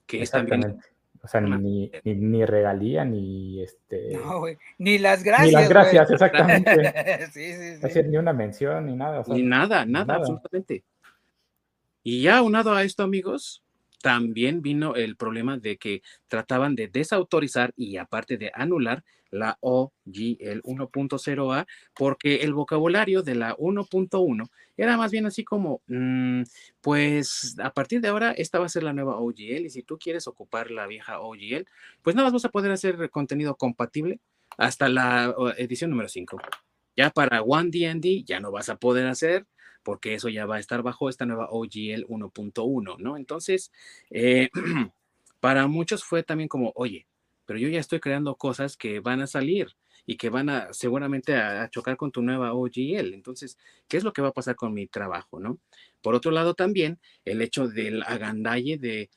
que es también Exactamente. O sea, ni, ni, ni regalía, ni este. No, güey. Ni las gracias. Ni las güey. gracias, exactamente. sí, sí, Es sí. decir, ni una mención, ni nada. o sea, Ni nada, nada, nada. absolutamente. Y ya unado a esto, amigos, también vino el problema de que trataban de desautorizar y aparte de anular la OGL 1.0A porque el vocabulario de la 1.1 era más bien así como, mm, pues a partir de ahora esta va a ser la nueva OGL y si tú quieres ocupar la vieja OGL, pues nada más vas a poder hacer contenido compatible hasta la edición número 5. Ya para One D&D ya no vas a poder hacer porque eso ya va a estar bajo esta nueva OGL 1.1, ¿no? Entonces, eh, para muchos fue también como, oye, pero yo ya estoy creando cosas que van a salir y que van a seguramente a, chocar con tu nueva OGL. Entonces, ¿qué es lo que va a pasar con mi trabajo, no? Por otro lado, también el hecho del agandalle de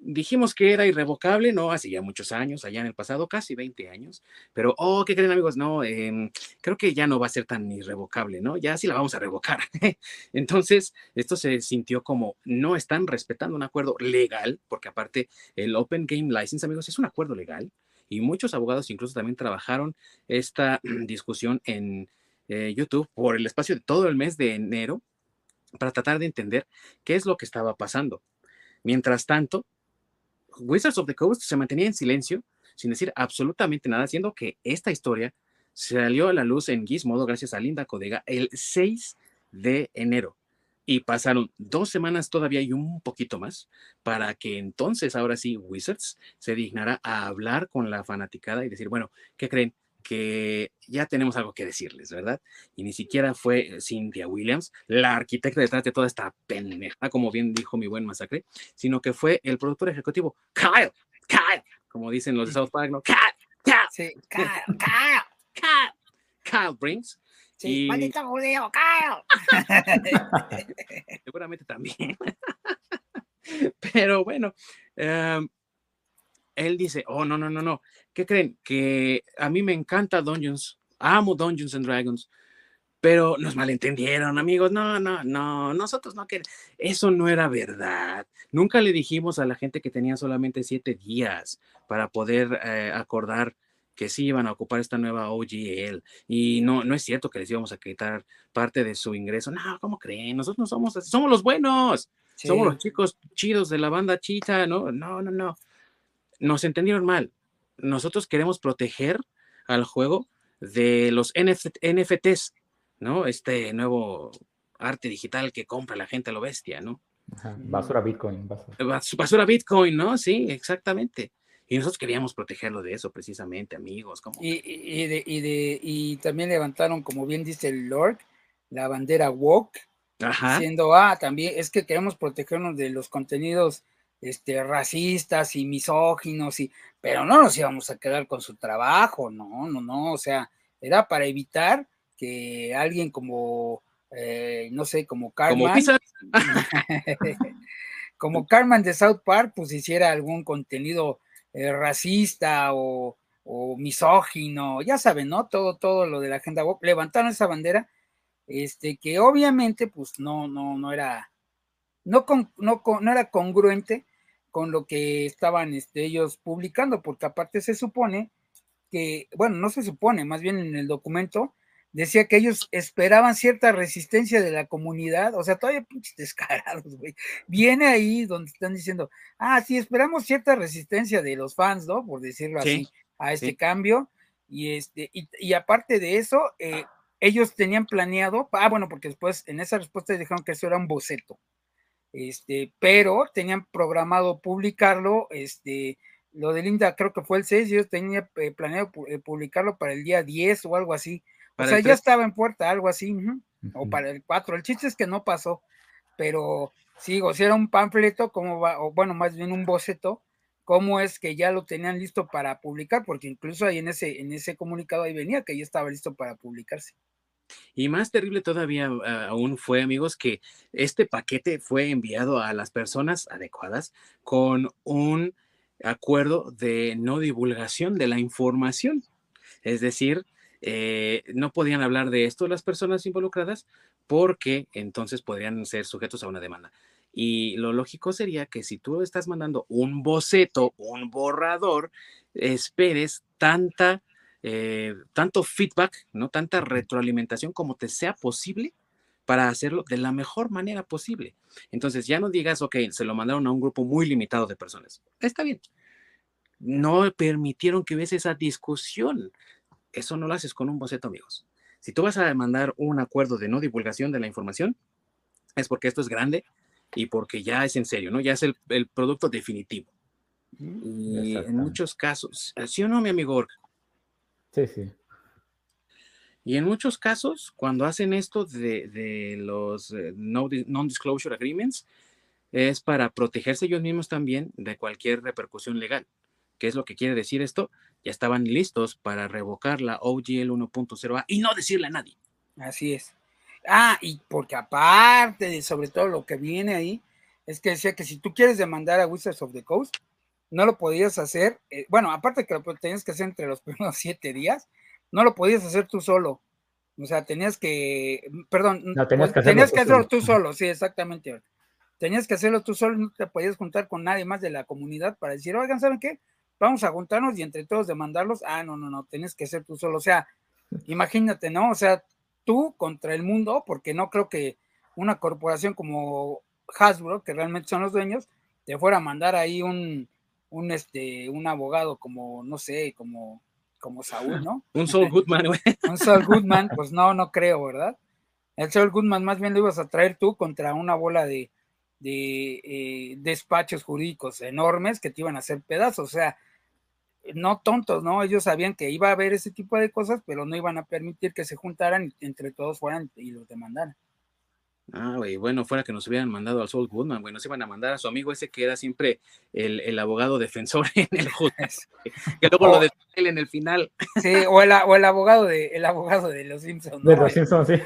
dijimos que era irrevocable, ¿no? Hace ya muchos años, allá en el pasado, casi 20 años, pero, oh, ¿qué creen amigos? No, eh, creo que ya no va a ser tan irrevocable, ¿no? Ya sí la vamos a revocar. Entonces, esto se sintió como no están respetando un acuerdo legal, porque aparte el Open Game License, amigos, es un acuerdo legal y muchos abogados incluso también trabajaron esta discusión en eh, YouTube por el espacio de todo el mes de enero para tratar de entender qué es lo que estaba pasando. Mientras tanto, Wizards of the Coast se mantenía en silencio, sin decir absolutamente nada, siendo que esta historia salió a la luz en Gizmodo gracias a Linda Codega el 6 de enero. Y pasaron dos semanas todavía y un poquito más para que entonces, ahora sí, Wizards se dignara a hablar con la fanaticada y decir, bueno, ¿qué creen? Que ya tenemos algo que decirles, ¿verdad? Y ni siquiera fue Cynthia Williams, la arquitecta detrás de toda esta pendeja, como bien dijo mi buen masacre, sino que fue el productor ejecutivo, Kyle, Kyle, como dicen los de South Park, ¿no? Kyle, Kyle, Sí, Kyle, Kyle. Kyle, Kyle Brings. Sí, Y- maldito judío, Kyle. seguramente también. Pero bueno, em, él dice, oh, no, no, no, no, ¿qué creen? Que a mí me encanta Dungeons, amo Dungeons and Dragons, pero nos malentendieron, amigos, no, no, no, nosotros no queremos, eso no era verdad. Nunca le dijimos a la gente que tenía solamente siete días para poder eh, acordar que sí iban a ocupar esta nueva OGL. Y no, no es cierto que les íbamos a quitar parte de su ingreso. No, ¿cómo creen? Nosotros no somos así, somos los buenos. Sí. Somos los chicos chidos de la banda chita, ¿no? No, no, no. Nos entendieron mal. Nosotros queremos proteger al juego de los NF NFTs, ¿no? Este nuevo arte digital que compra la gente a lo bestia, ¿no? Ajá, Basura Bitcoin. Basura. Bas- Basura Bitcoin, ¿no? Sí, exactamente. Y nosotros queríamos protegerlo de eso precisamente, amigos. Como... Y, y, de, y, de, y también levantaron, como bien dice el Lord, la bandera woke, Ajá. diciendo, ah, también es que queremos protegernos de los contenidos este, racistas y misóginos, y, pero no nos íbamos a quedar con su trabajo, no, no, no, o sea, era para evitar que alguien como, eh, no sé, como Carmen, como Carmen de South Park, pues hiciera algún contenido eh, racista o, o misógino, ya saben, ¿no? Todo, todo lo de la agenda levantaron esa bandera, este, que obviamente, pues no, no, no era, no, con, no, con- no era congruente con lo que estaban este, ellos publicando, porque aparte se supone que, bueno, no se supone, más bien en el documento decía que ellos esperaban cierta resistencia de la comunidad, o sea, todavía pinches descarados, güey. Viene ahí donde están diciendo, ah, sí, esperamos cierta resistencia de los fans, ¿no? Por decirlo Sí, así, a este sí. cambio. Y este, y, y aparte de eso, eh, ellos tenían planeado, ah, bueno, porque después en esa respuesta dijeron que eso era un boceto. Este, pero tenían programado publicarlo, este, lo de Linda creo que fue el 6, y ellos tenían eh, planeado eh, publicarlo para el día 10 o algo así. O sea, ya 3. estaba en puerta, algo así, o para el 4. El chiste es que no pasó, pero sigo, si era un panfleto, ¿cómo va? O bueno, más bien un boceto, cómo es que ya lo tenían listo para publicar, porque incluso ahí en ese, en ese comunicado ahí venía que ya estaba listo para publicarse. Y más terrible todavía ah, aún fue, amigos, que este paquete fue enviado a las personas adecuadas con un acuerdo de no divulgación de la información. Es decir, eh, no podían hablar de esto las personas involucradas porque entonces podrían ser sujetos a una demanda. Y lo lógico sería que si tú estás mandando un boceto, un borrador, esperes tanta, eh, tanto feedback, no tanta retroalimentación como te sea posible para hacerlo de la mejor manera posible. Entonces ya no digas, ok, se lo mandaron a un grupo muy limitado de personas. Está bien. No permitieron que hubiese esa discusión. Eso no lo haces con un boceto, amigos. Si tú vas a mandar un acuerdo de no divulgación de la información, es porque esto es grande y porque ya es en serio, ¿no? Ya es el, producto definitivo. Y en muchos casos, ¿sí o no, mi amigo Sí, sí. Y en muchos casos, cuando hacen esto de, los eh, non-disclosure agreements, es para protegerse ellos mismos también de cualquier repercusión legal. ¿Qué es lo que quiere decir esto? Ya estaban listos para revocar la OGL 1.0A y no decirle a nadie. Así es. Ah, y porque aparte de sobre todo lo que viene ahí, es que decía que si tú quieres demandar a Wizards of the Coast, no lo podías hacer, eh, bueno, aparte que lo tenías que hacer entre los primeros siete días, no lo podías hacer tú solo. O sea, tenías que, perdón, tenías que hacerlo, tú, solo. sí, exactamente. Tenías que hacerlo tú solo, no te podías juntar con nadie más de la comunidad para decir, oigan, ¿saben qué? Vamos a juntarnos y entre todos demandarlos. Ah, no, no, no, tienes que ser tú solo. O sea, imagínate, ¿no? O sea, tú contra el mundo, porque no creo que una corporación como Hasbro, que realmente son los dueños, te fuera a mandar ahí un, un, este, un abogado como, no sé, como, como Saúl, ¿no? un Saul Goodman, güey. un Saul Goodman, pues no, no creo, ¿verdad? El Saul Goodman más bien lo ibas a traer tú contra una bola de, de eh, despachos jurídicos enormes que te iban a hacer pedazos, o sea, no tontos, ¿no? Ellos sabían que iba a haber ese tipo de cosas, pero no iban a permitir que se juntaran y entre todos fueran y los demandaran. Ah, güey, bueno, fuera que nos hubieran mandado al Saul Goodman, güey, nos iban a mandar a su amigo ese que era siempre el, abogado defensor en el juez, que luego lo él en el final. Sí, o el, o el abogado de el abogado de los Simpsons. De los Simpsons, sí.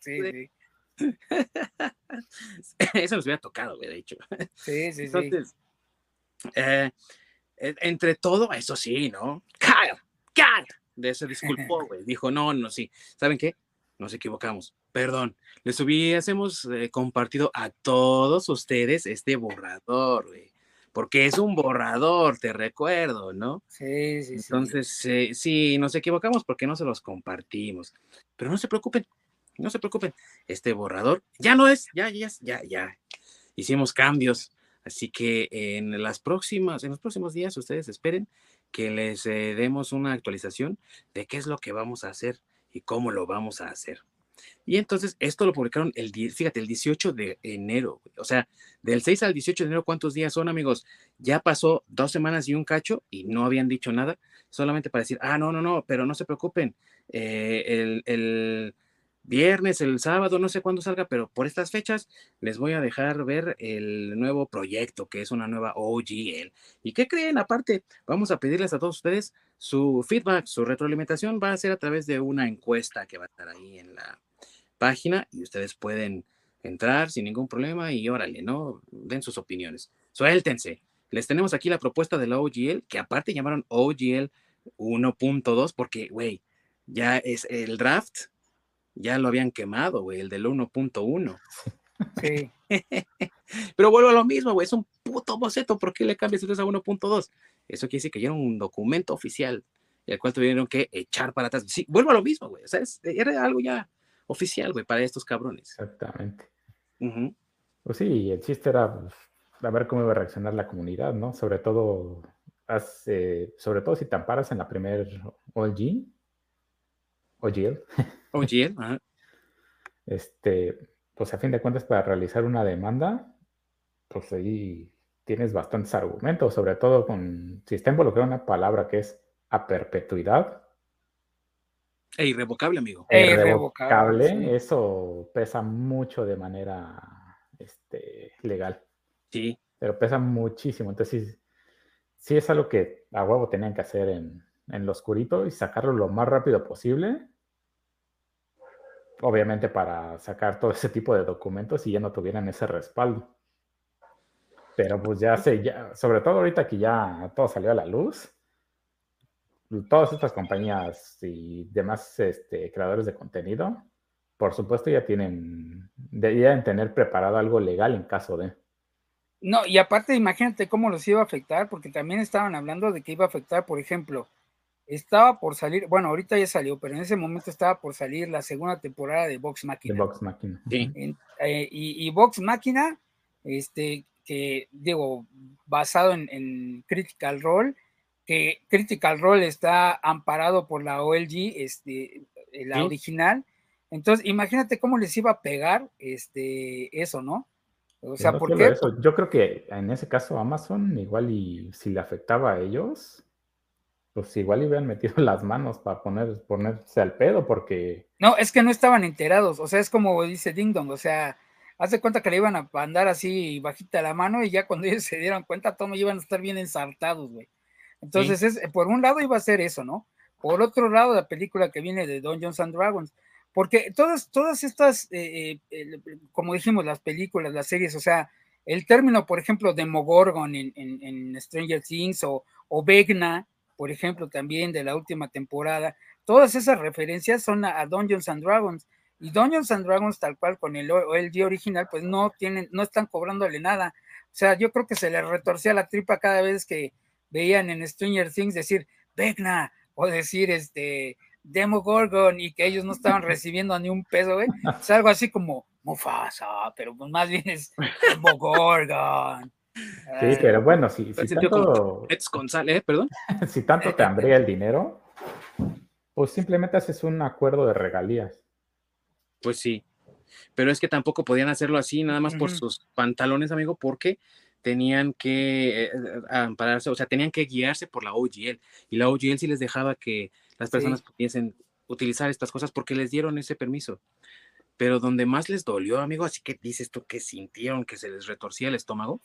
sí, sí. Eso nos hubiera tocado, güey, de hecho. Sí, sí, Entonces, Eh, e, entre todo, eso sí, ¿no? ¡Car! ¡Car! De eso disculpó, güey. Dijo, no, no, sí. ¿Saben qué? Nos equivocamos. Perdón. Les hubiésemos eh, compartido a todos ustedes este borrador, güey. Porque es un borrador, te recuerdo, ¿no? Sí, sí, Entonces, eh, sí, nos equivocamos porque no se los compartimos. Pero no se preocupen, no se preocupen. Este borrador ya no es, ya, ya, ya, ya. Hicimos cambios Así que en las próximas, en los próximos días, ustedes esperen que les eh, demos una actualización de qué es lo que vamos a hacer y cómo lo vamos a hacer. Y entonces esto lo publicaron el, fíjate, el 18 de enero. O sea, del 6 al 18 de enero, ¿cuántos días son, amigos? Ya pasó dos semanas y un cacho y no habían dicho nada, solamente para decir, ah, no, no, no, pero no se preocupen. Eh, el, el viernes, el sábado, no sé cuándo salga, pero por estas fechas les voy a dejar ver el nuevo proyecto, que es una nueva OGL. ¿Y qué creen? Aparte, vamos a pedirles a todos ustedes su feedback, su retroalimentación va a ser a través de una encuesta que va a estar ahí en la página y ustedes pueden entrar sin ningún problema y órale, ¿no? Den sus opiniones. Suéltense. Les tenemos aquí la propuesta de la OGL, que aparte llamaron OGL 1.2 porque, güey, ya es el draft ya lo habían quemado, güey, el del 1.1. Sí. Pero vuelvo a lo mismo, güey, es un puto boceto, ¿por qué le cambias entonces a 1.2? Eso quiere decir que ya era un documento oficial, el cual tuvieron que echar para atrás. Sí, vuelvo a lo mismo, güey, o sea, era algo ya oficial, güey, para estos cabrones. Exactamente. Pues sí, el chiste era pues, a ver cómo iba a reaccionar la comunidad, ¿no? Sobre todo, sobre todo si te amparas en la primer OG, OGL. OGL, ajá. Este, pues a fin de cuentas, para realizar una demanda, pues ahí tienes bastantes argumentos, sobre todo con, si está involucrada una palabra que es a perpetuidad. E irrevocable, amigo. E irrevocable, eso pesa mucho de manera este, legal. Sí. Pero pesa muchísimo. Entonces, sí, sí es algo que a huevo tenían que hacer en, en lo oscurito y sacarlo lo más rápido posible obviamente para sacar todo ese tipo de documentos y ya no tuvieran ese respaldo. Pero pues ya sé, ya, sobre todo ahorita que ya todo salió a la luz, todas estas compañías y demás este, creadores de contenido por supuesto ya tienen, deberían tener preparado algo legal en caso de. No, y aparte imagínate cómo los iba a afectar, porque también estaban hablando de que iba a afectar, por ejemplo, estaba por salir, bueno, ahorita ya salió, pero en ese momento estaba por salir la segunda temporada de Vox Machina. De Vox Machina. Sí. Eh, y, y, Vox Machina, este, que digo, basado en, en, Critical Role, que Critical Role está amparado por la OLG, este, la ¿Sí? original. Entonces, imagínate cómo les iba a pegar este, eso, ¿no? O sea, no ¿por qué? Eso. Yo creo que en ese caso Amazon, igual y si le afectaba a ellos, pues igual hubieran metido las manos para poner, ponerse al pedo, porque. No, es que no estaban enterados. O sea, es como dice Ding Dong, o sea, hace cuenta que le iban a andar así bajita la mano y ya cuando ellos se dieron cuenta, todos iban a estar bien ensartados, güey. Entonces, es, por un lado iba a ser eso, ¿no? Por otro lado, la película que viene de Dungeons and Dragons. Porque todas, todas estas, eh, eh, como dijimos, las películas, las series, o sea, el término, por ejemplo, Demogorgon en, en, en Stranger Things o, o Vegna, por ejemplo, también de la última temporada, todas esas referencias son a, a Dungeons and Dragons. Y Dungeons and Dragons, tal cual con el OLG original, pues no tienen, no están cobrándole nada. O sea, yo creo que se les retorcía la tripa cada vez que veían en Stranger Things decir Vegna o decir este Demogorgon y que ellos no estaban recibiendo ni un peso, güey. Es algo así como Mufasa, pero pues más bien es Demogorgon. Sí, pero bueno, si, si tanto, González, ¿eh? perdón. si tanto te hambrea el dinero, pues simplemente haces un acuerdo de regalías. Pues sí, pero es que tampoco podían hacerlo así, nada más uh -huh. por sus pantalones, amigo, porque tenían que eh, ampararse, o sea, tenían que guiarse por la OGL, y la OGL sí les dejaba que las personas sí. pudiesen utilizar estas cosas porque les dieron ese permiso. Pero donde más les dolió, amigo, así que dices tú que sintieron que se les retorcía el estómago,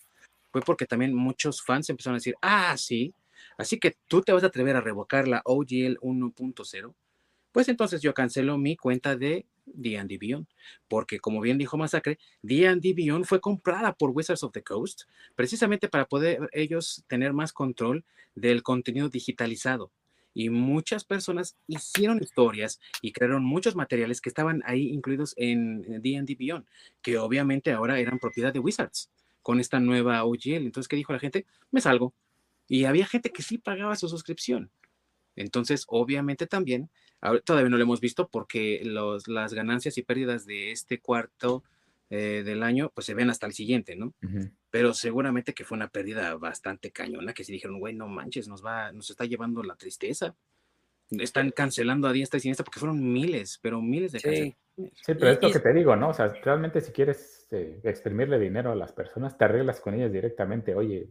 fue porque también muchos fans empezaron a decir, ah, sí, así que tú te vas a atrever a revocar la OGL 1.0, pues entonces yo cancelo mi cuenta de D&D Beyond, porque como bien dijo Masacre, D&D Beyond fue comprada por Wizards of the Coast precisamente para poder ellos tener más control del contenido digitalizado. Y muchas personas hicieron historias y crearon muchos materiales que estaban ahí incluidos en D&D Beyond, que obviamente ahora eran propiedad de Wizards con esta nueva OGL. Entonces, ¿qué dijo la gente? Me salgo. Y había gente que sí pagaba su suscripción. Entonces, obviamente también, todavía no lo hemos visto porque los, las ganancias y pérdidas de este cuarto eh, del año, pues se ven hasta el siguiente, ¿no? Uh -huh. Pero seguramente que fue una pérdida bastante cañona, que se dijeron, güey, no manches, nos va, nos está llevando la tristeza. Están cancelando a diestra y siniestra porque fueron miles, pero miles de sí. Sí, pero es lo que te digo, ¿no? O sea, realmente si quieres eh, exprimirle dinero a las personas, te arreglas con ellas directamente. Oye,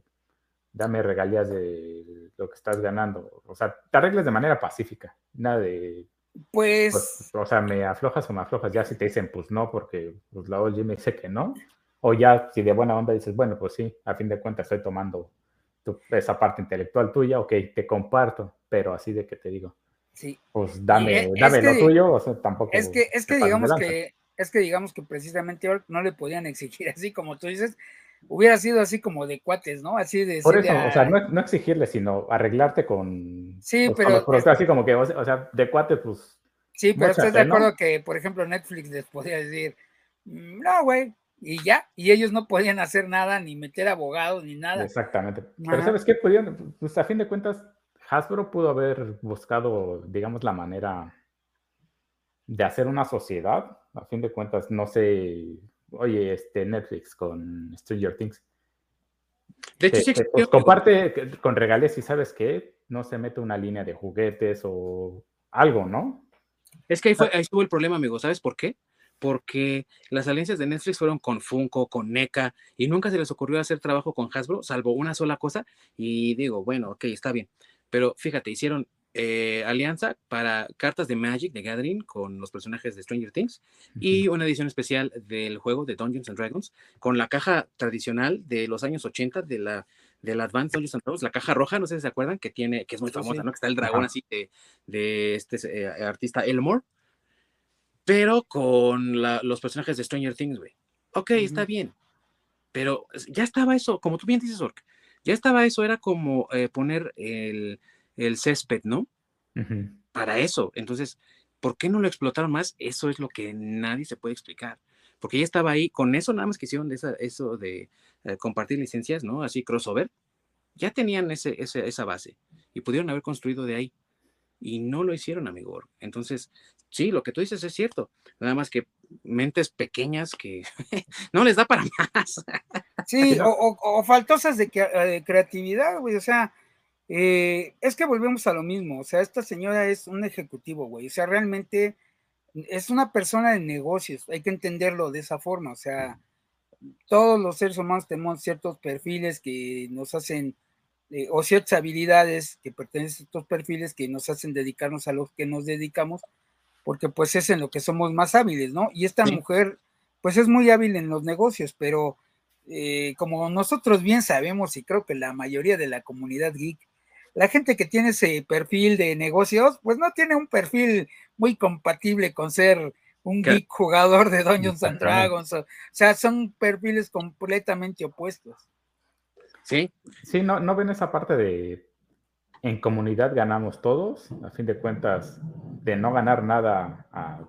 dame regalías de lo que estás ganando. O sea, te arreglas de manera pacífica. Nada de. Pues. pues o sea, me aflojas o me aflojas. Ya si te dicen, pues no, porque pues, la OG me dice que no. O ya, si de buena onda dices, bueno, pues sí, a fin de cuentas estoy tomando tu, esa parte intelectual tuya, ok, te comparto, pero así de que te digo. Sí. Pues dame, es, dame es lo que, tuyo, o sea, tampoco. Es que, es que digamos que, es que digamos que precisamente no le podían exigir así como tú dices, hubiera sido así como de cuates, ¿no? Así de. Por eso, de, o sea, no, no, exigirle, sino arreglarte con. Sí, pues, pero. Con los, así como que, o sea, de cuates, pues. Sí, pero estás de acuerdo ¿no? que, por ejemplo, Netflix les podía decir, mm, no, güey, y ya, y ellos no podían hacer nada, ni meter abogados, ni nada. Exactamente. Ajá. Pero ¿sabes qué? Podían, pues a fin de cuentas, Hasbro pudo haber buscado, digamos, la manera de hacer una sociedad. A fin de cuentas, no sé, oye, este Netflix con Stranger Things. De hecho, te, sí, pues, comparte con regalías y sabes qué, no se mete una línea de juguetes o algo, ¿no? Es que ahí, fue, ahí estuvo el problema, amigo. ¿Sabes por qué? Porque las alianzas de Netflix fueron con Funko, con NECA, y nunca se les ocurrió hacer trabajo con Hasbro, salvo una sola cosa. Y digo, bueno, ok, está bien. Pero fíjate, hicieron eh, alianza para cartas de Magic de Gathering con los personajes de Stranger Things uh -huh. y una edición especial del juego de Dungeons and Dragons con la caja tradicional de los años 80 de la del Advanced Dungeons and Dragons, la caja roja, no sé si se acuerdan, que tiene, que es muy famosa, sí. ¿no? Que está el dragón Ajá. así de, de este eh, artista Elmore, pero con la, los personajes de Stranger Things, güey. Ok, uh -huh. está bien, pero ya estaba eso, como tú bien dices, Ork, ya estaba eso, era como eh, poner el, el césped, ¿no? Uh -huh. Para eso. Entonces, ¿Por qué no lo explotaron más? Eso es lo que nadie se puede explicar. Porque ya estaba ahí, con eso nada más que hicieron de esa, eso de eh, compartir licencias, ¿no? Así crossover, ya tenían ese, esa base y pudieron haber construido de ahí. Y no lo hicieron, amigo. Entonces, sí, lo que tú dices es cierto. Nada más que mentes pequeñas que no les da para más. Sí, o, faltosas de, de creatividad, güey. O sea, eh, es que volvemos a lo mismo, o sea, esta señora es un ejecutivo, güey, o sea, realmente es una persona de negocios, hay que entenderlo de esa forma, o sea, todos los seres humanos tenemos ciertos perfiles que nos hacen, eh, o ciertas habilidades que pertenecen a estos perfiles que nos hacen dedicarnos a lo que nos dedicamos, porque pues es en lo que somos más hábiles, ¿no? Y esta mujer, pues es muy hábil en los negocios, pero eh, como nosotros bien sabemos, y creo que la mayoría de la comunidad geek, la gente que tiene ese perfil de negocios, pues no tiene un perfil muy compatible con ser un geek jugador de Dungeons and Dragons. O, sea, son perfiles completamente opuestos. Sí. Sí, no, no ven esa parte de en comunidad ganamos todos, a fin de cuentas, de no ganar nada,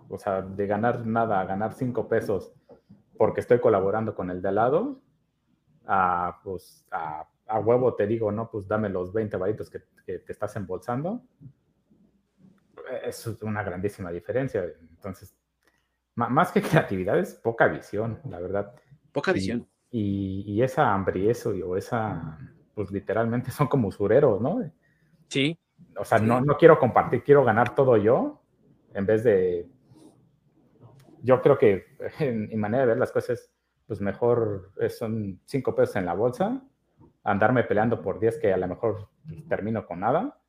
o sea, de ganar nada a ganar cinco pesos porque estoy colaborando con el de al lado, a, pues, a a huevo te digo, no, pues dame los 20 varitos que, te estás embolsando, es una grandísima diferencia. Entonces, más que creatividad es poca visión, la verdad. Poca visión. Y, esa hambre y eso, o esa, pues literalmente son como usureros, ¿no? Sí. O sea, No, no quiero compartir, quiero ganar todo yo, en vez de... Yo creo que en mi manera de ver las cosas, pues mejor son cinco pesos en la bolsa andarme peleando por 10 que a lo mejor termino con nada.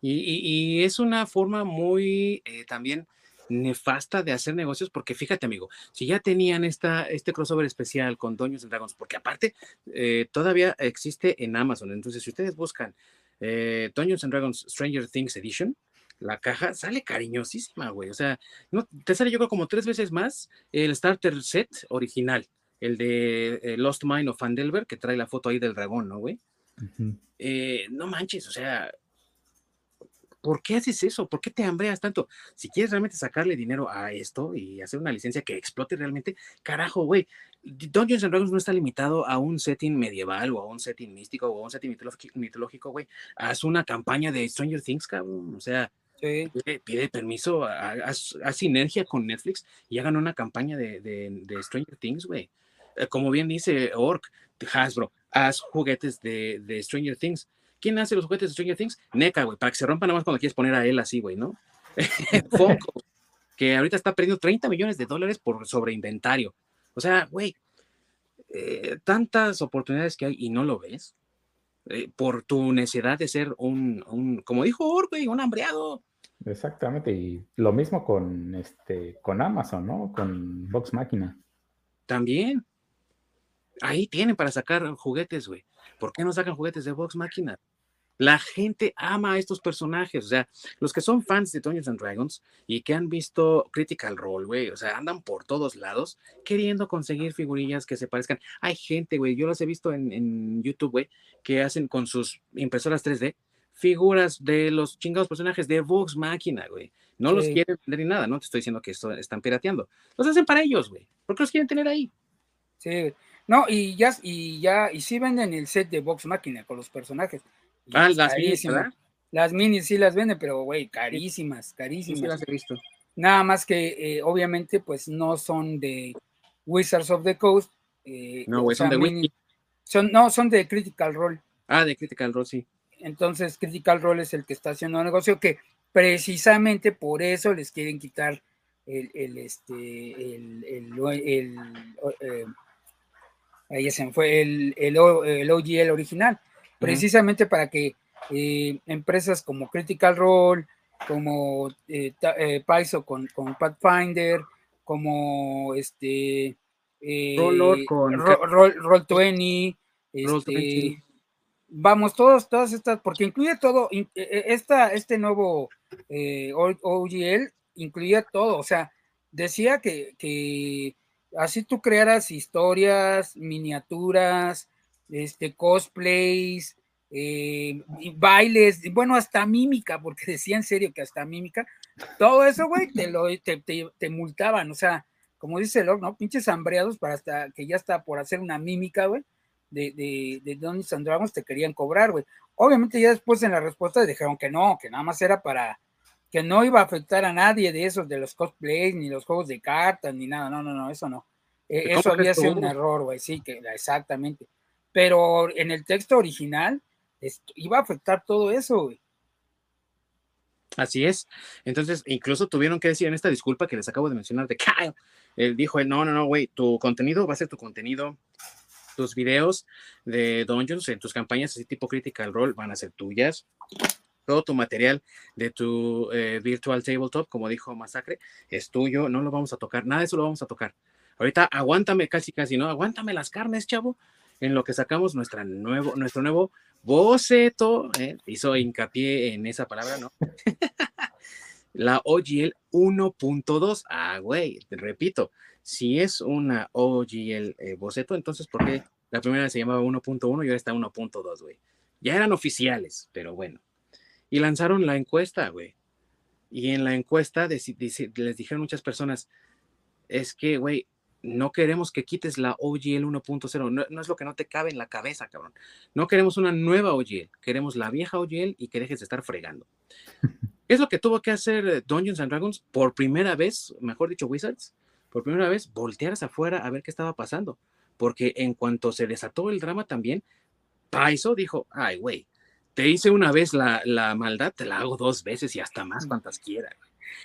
Y, es una forma muy eh, también nefasta de hacer negocios, porque fíjate, amigo, si ya tenían esta, este crossover especial con Dungeons Dragons, porque aparte eh, todavía existe en Amazon, entonces si ustedes buscan eh, Dungeons Dragons Stranger Things Edition, la caja sale cariñosísima, güey. O sea, no, te sale yo creo como tres veces más el starter set original el de eh, Lost Mine of Fandelver, que trae la foto ahí del dragón, ¿no, güey? Eh, no manches, o sea, ¿por qué haces eso? ¿Por qué te hambreas tanto? Si quieres realmente sacarle dinero a esto y hacer una licencia que explote realmente, carajo, güey. Dungeons and Dragons no está limitado a un setting medieval o a un setting místico o a un setting mitológico, güey. Haz una campaña de Stranger Things, cabrón. O sea, pide, permiso, haz, sinergia con Netflix y hagan una campaña de, de Stranger Things, güey. Eh, como bien dice Orc, Hasbro, haz juguetes de, Stranger Things. ¿Quién hace los juguetes de Stranger Things? NECA, güey, para que se rompan nada más cuando quieres poner a él así, güey, ¿no? Funko, que ahorita está perdiendo 30 millones de dólares por sobreinventario. O sea, güey, eh, tantas oportunidades que hay y no lo ves eh, por tu necesidad de ser un, como dijo Orc, güey, un hambreado. Exactamente, y lo mismo con este, con Amazon, ¿no? Con Vox Máquina. También. Ahí tienen para sacar juguetes, güey. ¿Por qué no sacan juguetes de Vox Máquina? La gente ama a estos personajes, o sea, los que son fans de Dungeons and Dragons y que han visto Critical Role, güey, o sea, andan por todos lados queriendo conseguir figurillas que se parezcan. Hay gente, güey, yo los he visto en, en YouTube, güey, que hacen con sus impresoras 3D figuras de los chingados personajes de Vox Máquina, güey. No los quieren vender ni nada, no te estoy diciendo que esto están pirateando. Los hacen para ellos, güey. ¿Por qué los quieren tener ahí? Sí, no, y ya, y ya, y sí venden el set de Vox Máquina con los personajes. Ah, las minis, Las minis sí las venden, pero güey, carísimas, carísimas. Sí, las he visto. Nada más que eh, obviamente pues no son de Wizards of the Coast. Eh, no, güey, son de Wiki. Son, no, son de Critical Role. Ah, de Critical Role, sí. Entonces, Critical Role es el que está haciendo el negocio, que precisamente por eso les quieren quitar el, el este, el, el, eh, ahí se fue el, el, OGL original, precisamente para que eh, empresas como Critical Role, como eh, eh Paiso con, con, Pathfinder, como este Roll, con Roll, Roll 20, este, vamos, todos, todas estas, porque incluye todo, e, e, esta, este nuevo eh, OGL incluía todo, o sea, decía que, así tú crearas historias, miniaturas, este, cosplays, eh, bailes, bueno, hasta mímica, porque decía en serio que hasta mímica, todo eso, güey, te, lo, te, te, multaban, o sea, como dice Locke, ¿no? Pinches hambreados para hasta que ya está por hacer una mímica, güey, de, de, de Dragons te querían cobrar, güey. Obviamente ya después en la respuesta dijeron que no, que nada más era para, que no iba a afectar a nadie de esos, de los cosplays, ni los juegos de cartas, ni nada, no, no, no, eso no. E, eso había sido un error, güey, sí, que exactamente. Pero en el texto original iba a afectar todo eso, güey. Así es. Entonces, incluso tuvieron que decir en esta disculpa que les acabo de mencionar de Kyle. Él dijo, no, no, no, güey, tu contenido va a ser tu contenido. Tus videos de Dungeons en tus campañas así tipo Critical Role van a ser tuyas. Todo tu material de tu eh, Virtual Tabletop, como dijo Masacre, es tuyo. No lo vamos a tocar. Nada de eso lo vamos a tocar. Ahorita aguántame casi, casi, ¿no? Aguántame las carnes, chavo, en lo que sacamos nuestra nuevo, nuestro nuevo boceto, ¿eh? hizo hincapié en esa palabra, ¿no? la OGL 1.2. Ah, güey, te repito, si es una OGL eh, boceto, entonces ¿por qué la primera se llamaba 1.1 y ahora está 1.2, güey? Ya eran oficiales, pero bueno. Y lanzaron la encuesta, güey. Y en la encuesta les dijeron muchas personas, es que, güey, no queremos que quites la OGL 1.0, no, es lo que no te cabe en la cabeza, cabrón. No queremos una nueva OGL, queremos la vieja OGL y que dejes de estar fregando. es lo que tuvo que hacer eh, Dungeons and Dragons por primera vez, mejor dicho, Wizards, por primera vez, voltear hacia afuera a ver qué estaba pasando. Porque en cuanto se desató el drama también, Paiso dijo, ay, güey, te hice una vez la, maldad, te la hago dos veces y hasta más cuantas quiera.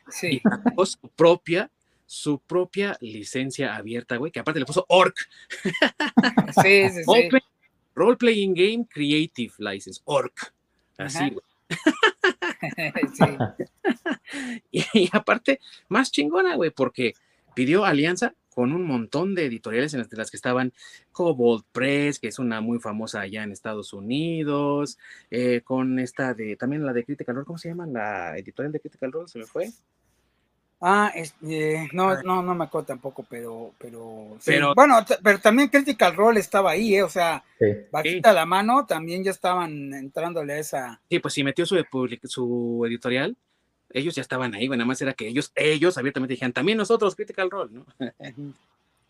Sí. Y su propia su propia licencia abierta, güey, que aparte le puso ORC. Sí, sí, sí. Role Playing Game Creative License, ORC. Así, güey. y, y, aparte, más chingona, güey, porque pidió alianza con un montón de editoriales en las, que estaban Cobalt Press, que es una muy famosa allá en Estados Unidos, eh, con esta de, también la de Critical Role, ¿cómo se llama? La editorial de Critical Role, se me fue. Ah, este, no, no, no me acuerdo tampoco, pero, pero, pero bueno, pero también Critical Role estaba ahí, ¿eh? o sea, bajita la mano, también ya estaban entrándole a esa. Sí, pues si metió su, su editorial, ellos ya estaban ahí, bueno, nada más era que ellos, ellos abiertamente dijeron, también nosotros, Critical Role, ¿no?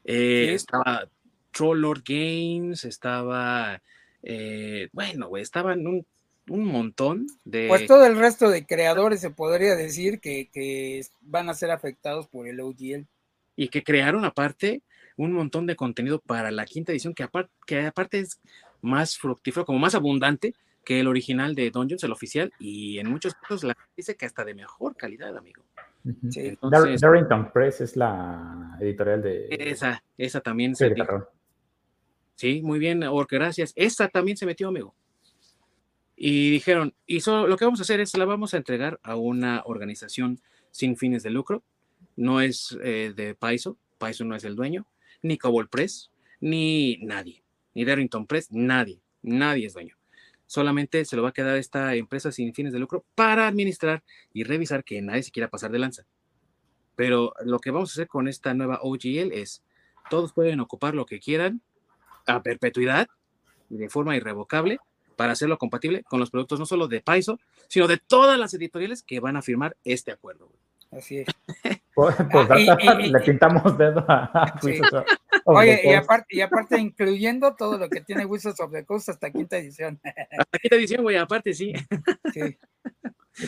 eh, Estaba Troll Lord Games, estaba, eh, bueno, güey, estaban un un montón de... Pues todo el resto de creadores se podría decir que, van a ser afectados por el OGL. Y que crearon aparte un montón de contenido para la quinta edición que aparte, que aparte es más fructífero, como más abundante que el original de Dungeons, el oficial, y en muchos casos la dice que hasta de mejor calidad, amigo. Darrington Press es la editorial de... Esa, esa también se... Sí, muy bien, Orque, gracias. Esa también se metió, amigo. Y dijeron, y lo que vamos a hacer es la vamos a entregar a una organización sin fines de lucro. No es eh, de Paiso, Paiso no es el dueño, ni Cobol Press, ni nadie, ni Darrington Press, nadie, nadie es dueño. Solamente se lo va a quedar esta empresa sin fines de lucro para administrar y revisar que nadie se quiera pasar de lanza. Pero lo que vamos a hacer con esta nueva OGL es, todos pueden ocupar lo que quieran a perpetuidad y de forma irrevocable para hacerlo compatible con los productos no solo de Paiso, sino de todas las editoriales que van a firmar este acuerdo. Así es. pues, pues le pintamos dedo a, Oye, y aparte, y aparte incluyendo todo lo que tiene Wizards of the Coast hasta quinta edición. Hasta quinta edición, güey, aparte sí. Sí.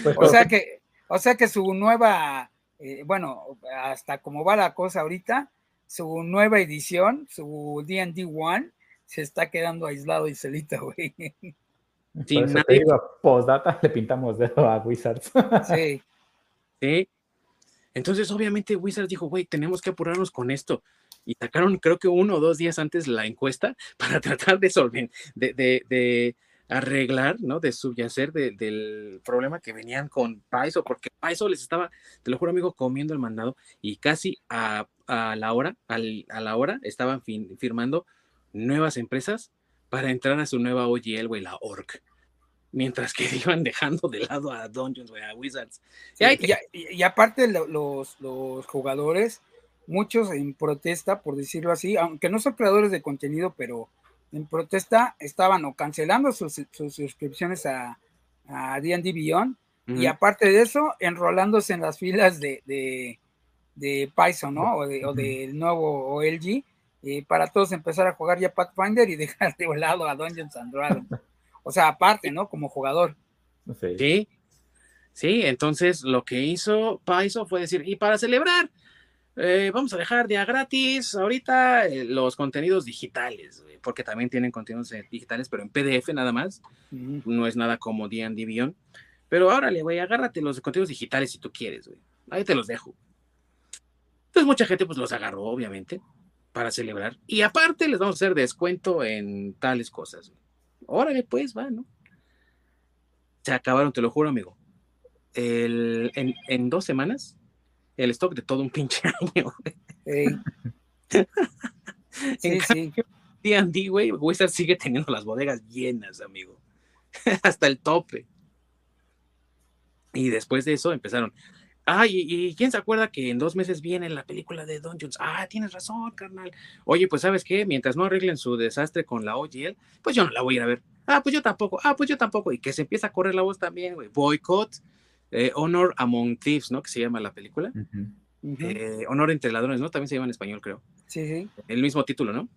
Pues, o sea que, o sea que su nueva, eh, bueno, hasta como va la cosa ahorita, su nueva edición, su D&D One, se está quedando aislado y solito, güey. Sí, nadie... postdata le pintamos dedo a Wizards. Sí. Sí. Entonces, obviamente, Wizards dijo, güey, tenemos que apurarnos con esto. Y sacaron, creo que uno o dos días antes, la encuesta para tratar de, solven de, de, arreglar, ¿no? De subyacer del problema que venían con Paiso, porque Paiso les estaba, te lo juro, amigo, comiendo el mandado y casi a, a la hora, al, a la hora, estaban firmando nuevas empresas para entrar a su nueva OGL, güey, la ORC. Mientras que iban dejando de lado a Dungeons, a Wizards. y, aparte los, los jugadores, muchos en protesta, por decirlo así, aunque no son creadores de contenido, pero en protesta estaban o cancelando sus, suscripciones a, a D&D Beyond y aparte de eso, enrolándose en las filas de, de, de Python, ¿no? O, de, del nuevo OLG, eh, para todos empezar a jugar ya Pathfinder y dejar de lado a Dungeons and Dragons. O sea, aparte, ¿no? Como jugador. Sí. Sí, entonces lo que hizo Python fue decir, y para celebrar, eh, vamos a dejar ya gratis ahorita eh, los contenidos digitales, porque también tienen contenidos digitales, pero en PDF nada más. No es nada como D&D Beyond. Pero órale, güey, agárrate los contenidos digitales si tú quieres, güey. Ahí te los dejo. Entonces mucha gente pues los agarró, obviamente, para celebrar. Y aparte les vamos a hacer descuento en tales cosas. Órale, pues, va, ¿no? Se acabaron, te lo juro, amigo. El, en, dos semanas, el stock de todo un pinche año. Sí, sí. D&D, güey, Wizard sigue teniendo las bodegas llenas, amigo. Hasta el tope. Y después de eso empezaron. Ay, ¿y, quién se acuerda que en dos meses viene la película de Dungeons? Ah, tienes razón, carnal. Oye, pues sabes qué, mientras no arreglen su desastre con la OGL, pues yo no la voy a ir a ver. Ah, pues yo tampoco. Ah, pues yo tampoco. Y que se empieza a correr la voz también, güey. Boycott, eh, Honor Among Thieves, ¿no? Que se llama la película. Eh, Honor entre ladrones, ¿no? También se llama en español, creo. Sí, sí. El mismo título, ¿no?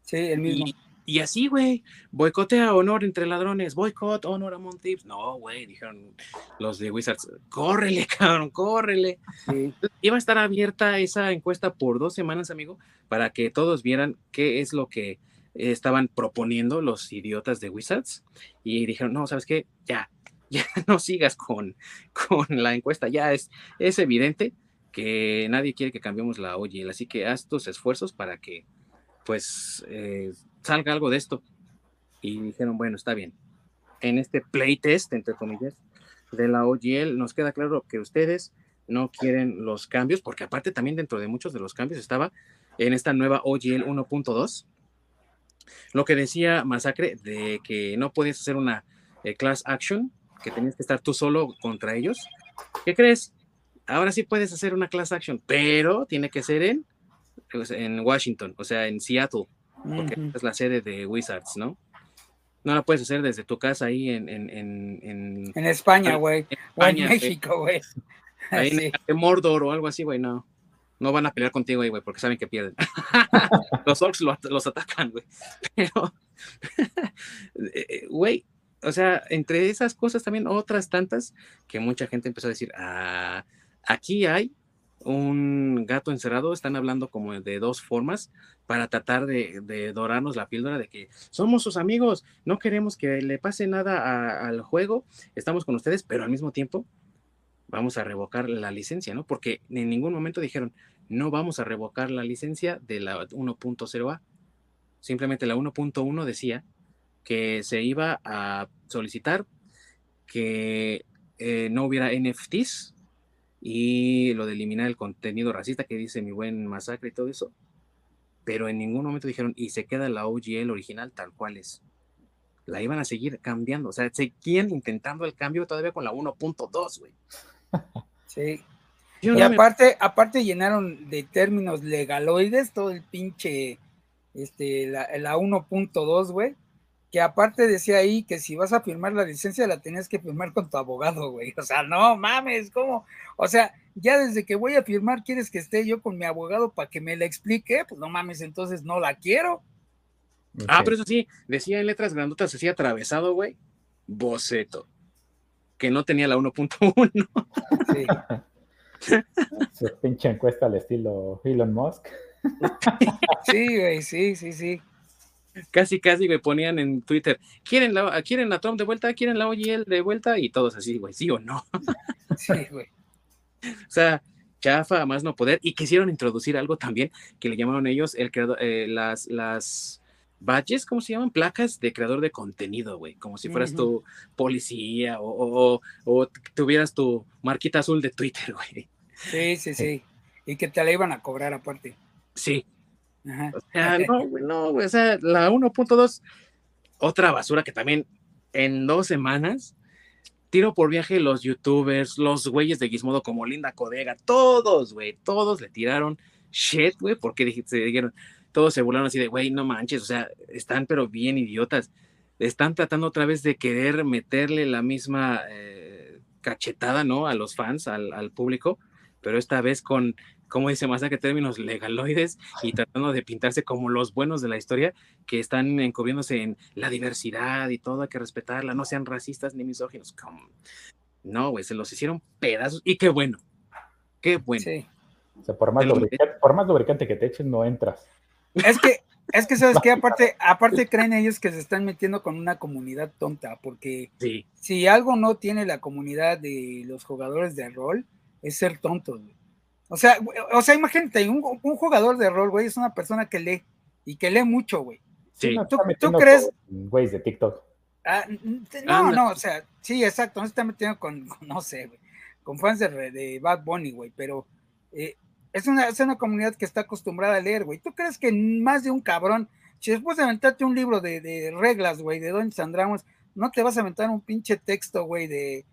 Sí, el mismo. Y así, güey, boicotea honor entre ladrones, boicot, honor among thieves. No, güey, dijeron los de Wizards, córrele, cabrón, córrele. Iba a estar abierta esa encuesta por dos semanas, amigo, para que todos vieran qué es lo que estaban proponiendo los idiotas de Wizards. Y dijeron, no, ¿sabes qué? Ya, ya no sigas con, con la encuesta, ya es, es evidente que nadie quiere que cambiemos la OGL, así que haz tus esfuerzos para que, pues, eh, salga algo de esto. Y dijeron, bueno, está bien. En este playtest, entre comillas, de la OGL, nos queda claro que ustedes no quieren los cambios, porque aparte también dentro de muchos de los cambios estaba en esta nueva OGL 1.2, lo que decía Masacre de que no podías hacer una eh, class action, que tenías que estar tú solo contra ellos. ¿Qué crees? Ahora sí puedes hacer una class action, pero tiene que ser en, pues, en Washington, o sea, en Seattle porque es la sede de Wizards, ¿no? No la puedes hacer desde tu casa ahí en... En, en, en España, güey. O en México, güey. Ahí en, Mordor o algo así, güey, no. No van a pelear contigo ahí, güey, porque saben que pierden. los orcs los, atacan, güey. Pero, eh, eh, güey, o sea, entre esas cosas también otras tantas que mucha gente empezó a decir, ah, aquí hay un gato encerrado, están hablando como de dos formas para tratar de, dorarnos la píldora de que somos sus amigos, no queremos que le pase nada al juego, estamos con ustedes, pero al mismo tiempo vamos a revocar la licencia, ¿no? Porque en ningún momento dijeron, no vamos a revocar la licencia de la 1.0A. Simplemente la 1.1 decía que se iba a solicitar que eh, no hubiera NFTs y lo de eliminar el contenido racista que dice mi buen masacre y todo eso. Pero en ningún momento dijeron, y se queda la OGL original tal cual es. La iban a seguir cambiando, o sea, seguían intentando el cambio todavía con la 1.2, güey. Sí. y aparte, aparte llenaron de términos legaloides todo el pinche, este, la, la 1.2, güey que aparte decía ahí que si vas a firmar la licencia la tenías que firmar con tu abogado, güey. O sea, no mames, ¿cómo? O sea, ya desde que voy a firmar quieres que esté yo con mi abogado para que me la explique, pues no mames, entonces no la quiero. Ah, pero eso sí, decía en letras grandotas, así atravesado, güey, boceto, que no tenía la 1.1. Sí. Su pinche encuesta al estilo Elon Musk. Sí, güey, sí, sí, sí. Casi, casi me ponían en Twitter, ¿quieren la, ¿quieren la Trump de vuelta? ¿Quieren la OGL de vuelta? Y todos así, güey, ¿sí o no? Sí, güey. o sea, chafa, más no poder. Y quisieron introducir algo también que le llamaron ellos el creador, eh, las, las badges, ¿cómo se llaman? Placas de creador de contenido, güey. Como si fueras tu policía o, o, tuvieras tu marquita azul de Twitter, güey. Sí, sí, sí. Y que te la iban a cobrar aparte. Sí, o sea, no, güey, no, o sea, la 1.2, otra basura que también en dos semanas, tiro por viaje los youtubers, los güeyes de Gizmodo como Linda Codega, todos, güey, todos le tiraron shit, güey, porque se dijeron, todos se burlaron así de, güey, no manches, o sea, están pero bien idiotas. Están tratando otra vez de querer meterle la misma eh, cachetada, ¿no? A los fans, al, al público, pero esta vez con, como dice que términos legaloides y tratando de pintarse como los buenos de la historia, que están encubriéndose en la diversidad y todo, hay que respetarla, no sean racistas ni misóginos. No, güey, se los hicieron pedazos y qué bueno, qué bueno. Sí. O sea, por más, lubricante, por más lubricante que te echen, no entras. Es que, es que sabes que aparte, aparte creen ellos que se están metiendo con una comunidad tonta, porque si algo no tiene la comunidad de los jugadores de rol, es ser tonto, güey. O sea, o sea, imagínate, un, jugador de rol, güey, es una persona que lee y que lee mucho, güey. Sí, ¿Tú, crees? Güey, de TikTok. Ah, no, no, o sea, sí, exacto, no se está metiendo con, no sé, güey, con fans de, de Bad Bunny, güey, pero eh, es, una, es una comunidad que está acostumbrada a leer, güey. ¿Tú crees que más de un cabrón, si después de aventarte un libro de, de reglas, güey, de Don Sandramos, no te vas a aventar un pinche texto, güey, de,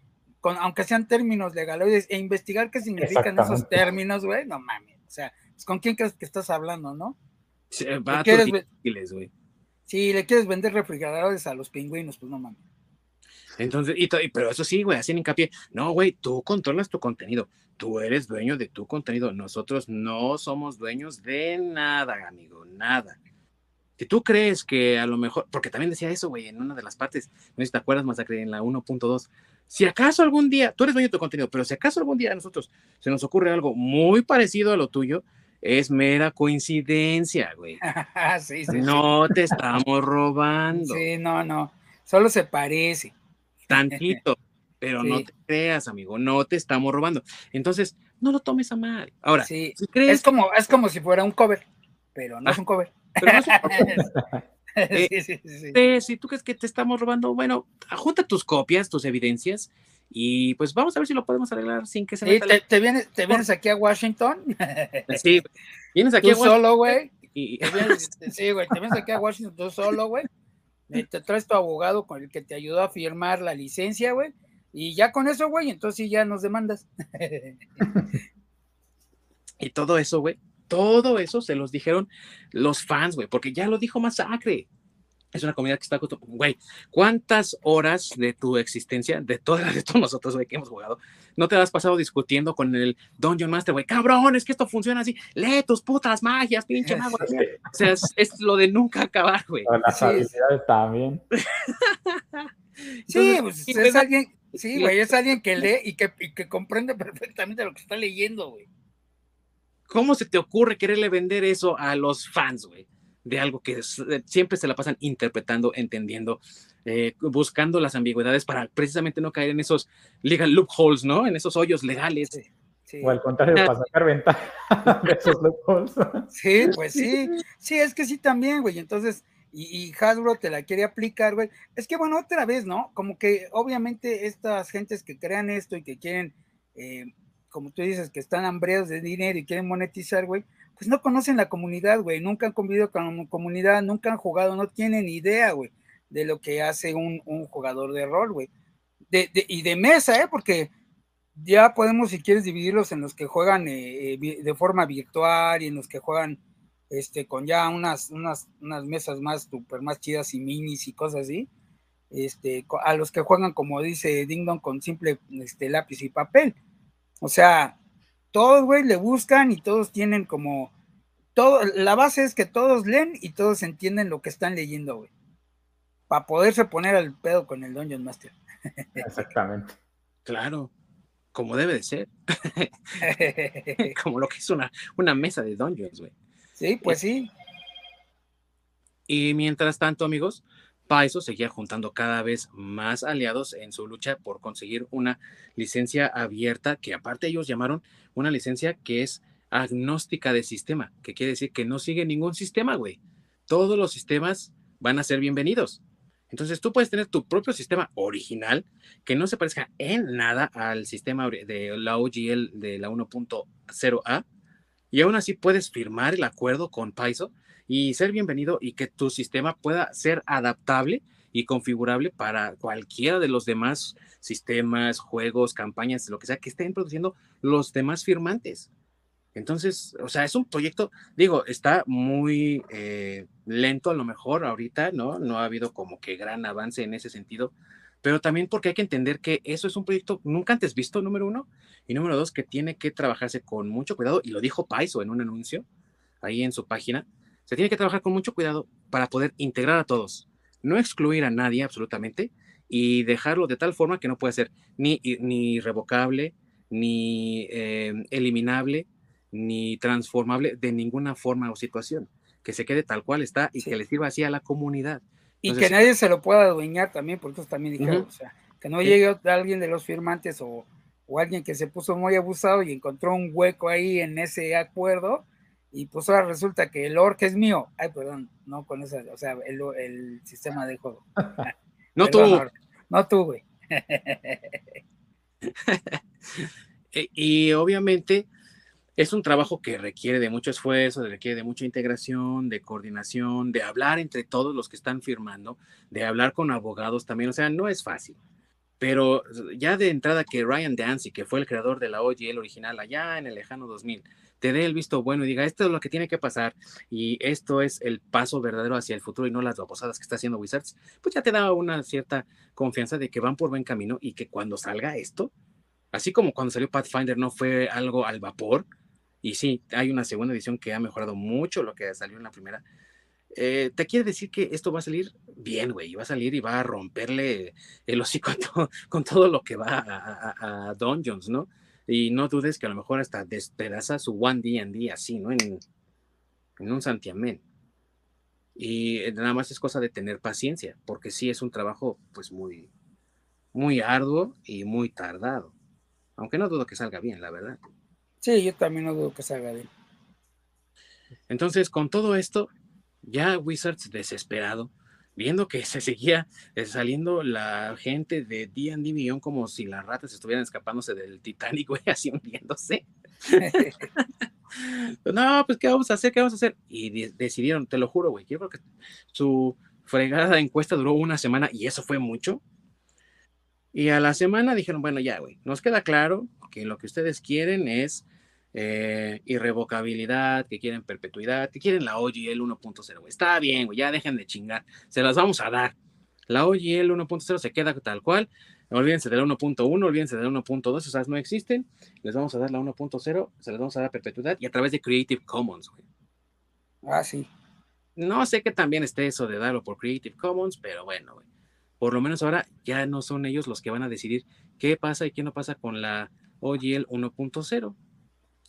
aunque sean términos legales, e investigar qué significan esos términos, güey, no mames. O sea, pues, ¿con quién crees que estás hablando, no? Sí, va güey. Si le quieres vender refrigeradores a los pingüinos, pues no mames. Entonces, y, pero eso sí, güey, hacen hincapié. No, güey, tú controlas tu contenido. Tú eres dueño de tu contenido. Nosotros no somos dueños de nada, amigo, nada. Si tú crees que a lo mejor, porque también decía eso, güey, en una de las partes, no sé si te acuerdas, Masacre, en la 1.2, si acaso algún día, tú eres dueño de tu contenido, pero si acaso algún día a nosotros se nos ocurre algo muy parecido a lo tuyo, es mera coincidencia, güey. sí, sí, no te estamos robando. Sí, no, no, solo se parece. Tantito, pero no te creas, amigo, no te estamos robando. Entonces, no lo tomes a mal. Ahora, es, como, es como si fuera un cover, pero no es ah, un cover. Eh, si tú crees que te estamos robando, bueno, junta tus copias, tus evidencias y pues vamos a ver si lo podemos arreglar sin que se sí, te, vienes, te vienes aquí a Washington. Sí, vienes aquí a Washington. solo, güey. sí, güey, te vienes aquí a Washington tú solo, güey. Te traes tu abogado con el que te ayudó a firmar la licencia, güey. Y ya con eso, güey, entonces ya nos demandas. y todo eso, güey, todo eso se los dijeron los fans, güey, porque ya lo dijo Masacre. Es una comunidad que está güey, ¿cuántas horas de tu existencia, de todas de todos nosotros, güey, que hemos jugado, no te has pasado discutiendo con el Dungeon Master, güey? Cabrón, es que esto funciona así. Lee tus putas magias, pinche mago. O sea, es, lo de nunca acabar, güey. Las habilidades también. sí, pues es alguien, sí, güey, es alguien que lee y que, y que comprende perfectamente lo que está leyendo, güey. ¿Cómo se te ocurre quererle vender eso a los fans, güey? De algo que siempre se la pasan interpretando, entendiendo, eh, buscando las ambigüedades para precisamente no caer en esos legal loopholes, ¿no? En esos hoyos legales. O al contrario, para sacar ventaja de esos loopholes. Sí, pues sí. Sí, es que sí también, güey. Entonces, y, Hasbro te la quiere aplicar, güey. Es que, bueno, otra vez, ¿no? Como que obviamente estas gentes que crean esto y que quieren eh, como tú dices, que están hambreados de dinero y quieren monetizar, güey, pues no conocen la comunidad, güey, nunca han convivido con la comunidad, nunca han jugado, no tienen idea, güey, de lo que hace un, jugador de rol, güey. De, y de mesa, ¿eh? Porque ya podemos, si quieres, dividirlos en los que juegan eh, eh, de forma virtual y en los que juegan este, con ya unas, unas, unas mesas más super más chidas y minis y cosas así. Este, a los que juegan, como dice Ding Dong, con simple este, lápiz y papel. O sea, todos, güey, le buscan y todos tienen como. Todo, la base es que todos leen y todos entienden lo que están leyendo, güey. Para poderse poner al pedo con el Dungeon Master. Exactamente. Claro, como debe de ser. como lo que es una, una mesa de Dungeons, güey. Sí, pues sí. Y mientras tanto, amigos, Paizo seguía juntando cada vez más aliados en su lucha por conseguir una licencia abierta, que aparte ellos llamaron una licencia que es agnóstica de sistema, que quiere decir que no sigue ningún sistema, güey. Todos los sistemas van a ser bienvenidos. Entonces tú puedes tener tu propio sistema original que no se parezca en nada al sistema de la OGL de la 1.0A y aún así puedes firmar el acuerdo con Paizo y ser bienvenido y que tu sistema pueda ser adaptable y configurable para cualquiera de los demás sistemas, juegos, campañas, lo que sea que estén produciendo los demás firmantes. Entonces, o sea, es un proyecto, digo, está muy eh, lento a lo mejor ahorita, ¿no? No ha habido como que gran avance en ese sentido, pero también porque hay que entender que eso es un proyecto nunca antes visto, número uno, y número dos, que tiene que trabajarse con mucho cuidado, y lo dijo Paiso en un anuncio ahí en su página, se tiene que trabajar con mucho cuidado para poder integrar a todos, no excluir a nadie absolutamente y dejarlo de tal forma que no puede ser ni, ni revocable, ni eh, eliminable, ni transformable de ninguna forma o situación, que se quede tal cual está y que le sirva así a la comunidad. y que nadie se lo pueda adueñar también, porque eso también dijeron, o sea, que no llegue alguien de los firmantes o, o, alguien que se puso muy abusado y encontró un hueco ahí en ese acuerdo y pues ahora resulta que el orc es mío. Ay, perdón, no con esa, o sea, el, el sistema de juego. no tú. No tú, güey. E, y obviamente es un trabajo que requiere de mucho esfuerzo, requiere de mucha integración, de coordinación, de hablar entre todos los que están firmando, de hablar con abogados también. O sea, no es fácil. Pero ya de entrada que Ryan Dancy, que fue el creador de la OGL original allá en el lejano 2000, te dé el visto bueno y diga, esto es lo que tiene que pasar y esto es el paso verdadero hacia el futuro y no las babosadas que está haciendo Wizards, pues ya te da una cierta confianza de que van por buen camino y que cuando salga esto, así como cuando salió Pathfinder no fue algo al vapor, y sí, hay una segunda edición que ha mejorado mucho lo que salió en la primera, eh, te quiere decir que esto va a salir bien, güey, y va a salir y va a romperle el hocico con todo lo que va a, a, a Dungeons, ¿no? Y no dudes que a lo mejor hasta despedaza su One D&D así, ¿no? En, en un santiamén. Y eh, nada más es cosa de tener paciencia, porque sí es un trabajo pues muy, muy arduo y muy tardado. Aunque no dudo que salga bien, la verdad. Sí, yo también no dudo que salga bien. Entonces, con todo esto, ya Wizards desesperado viendo que se seguía eh, saliendo la gente de D&D Beyond como si las ratas estuvieran escapándose del Titanic, güey, así hundiéndose. no, pues, ¿qué vamos a hacer? ¿Qué vamos a hacer? Y decidieron, te lo juro, güey, yo creo que su fregada encuesta duró una semana y eso fue mucho. Y a la semana dijeron, bueno, ya, güey, nos queda claro que lo que ustedes quieren es eh, irrevocabilidad, que quieren perpetuidad, que quieren la OGL 1.0. Está bien, güey, ya dejen de chingar, se las vamos a dar. La OGL 1.0 se queda tal cual. Olvídense de la 1.1, olvídense de la 1.2, esas no existen. Les vamos a dar la 1.0, se las vamos a dar perpetuidad y a través de Creative Commons, güey. Ah, sí. No sé que también esté eso de darlo por Creative Commons, pero bueno, güey. Por lo menos ahora ya no son ellos los que van a decidir qué pasa y qué no pasa con la OGL 1.0.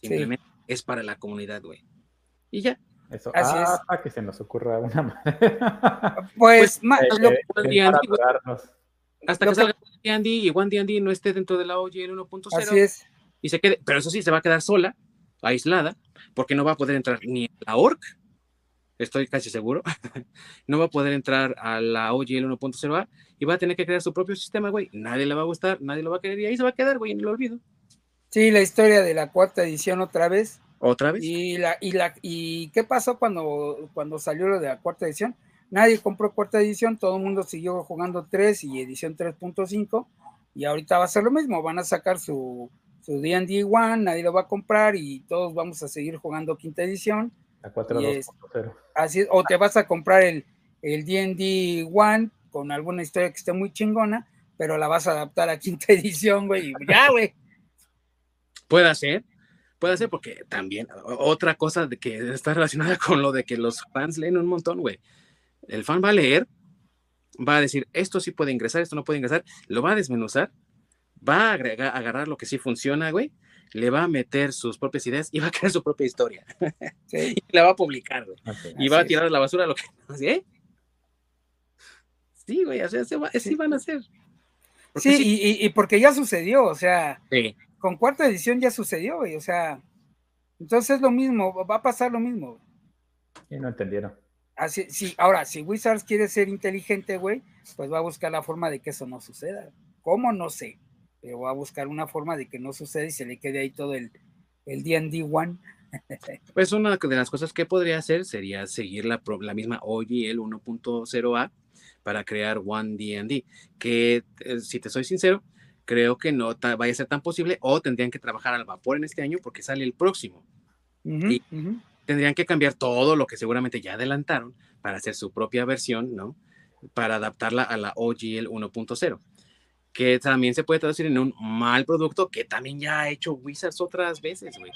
Simplemente es para la comunidad, güey. Y ya. Eso, hasta que se nos ocurra una manera. Pues, eh, hasta que salga Andy y One D&D no esté dentro de la OGL 1.0. Así es. Y se quede, pero eso sí, se va a quedar sola, aislada, porque no va a poder entrar ni a la ORC, estoy casi seguro, no va a poder entrar a la OGL 1.0A y va a tener que crear su propio sistema, güey. Nadie le va a gustar, nadie lo va a querer y ahí se va a quedar, güey, en el olvido. Sí, la historia de la cuarta edición otra vez. ¿Otra vez? Y, la, y, la, y qué pasó cuando, cuando salió lo de la cuarta edición? Nadie compró cuarta edición, todo el mundo siguió jugando 3 y edición 3.5 y ahorita va a ser lo mismo, van a sacar su su D&D One, nadie lo va a comprar y todos vamos a seguir jugando quinta edición. La 4.2.0. Así o te vas a comprar el el D&D One con alguna historia que esté muy chingona, pero la vas a adaptar a quinta edición, güey, ya, güey. Puede ser, puede ser, porque también otra cosa de que está relacionada con lo de que los fans leen un montón, güey. El fan va a leer, va a decir, esto sí puede ingresar, esto no puede ingresar, lo va a desmenuzar, va a, agregar, agarrar lo que sí funciona, güey, le va a meter sus propias ideas y va a crear su propia historia. Sí. y la va a publicar, güey. y va a tirar a la basura lo que... ¿Sí? Sí, güey, así van a hacer. sí, sí. Y, y, porque ya sucedió, o sea, sí con cuarta edición ya sucedió, güey, o sea, entonces es lo mismo, va a pasar lo mismo. Y no entendieron. Así, sí, ahora, si Wizards quiere ser inteligente, güey, pues va a buscar la forma de que eso no suceda. ¿Cómo? No sé, pero va a buscar una forma de que no suceda y se le quede ahí todo el el D&D One. pues una de las cosas que podría hacer sería seguir la, la misma OGL 1.0A para crear One D&D, que eh, si te soy sincero, creo que no vaya a ser tan posible o tendrían que trabajar al vapor en este año porque sale el próximo. y tendrían que cambiar todo lo que seguramente ya adelantaron para hacer su propia versión, ¿no? Para adaptarla a la OGL 1.0 que también se puede traducir en un mal producto que también ya ha hecho Wizards otras veces, güey.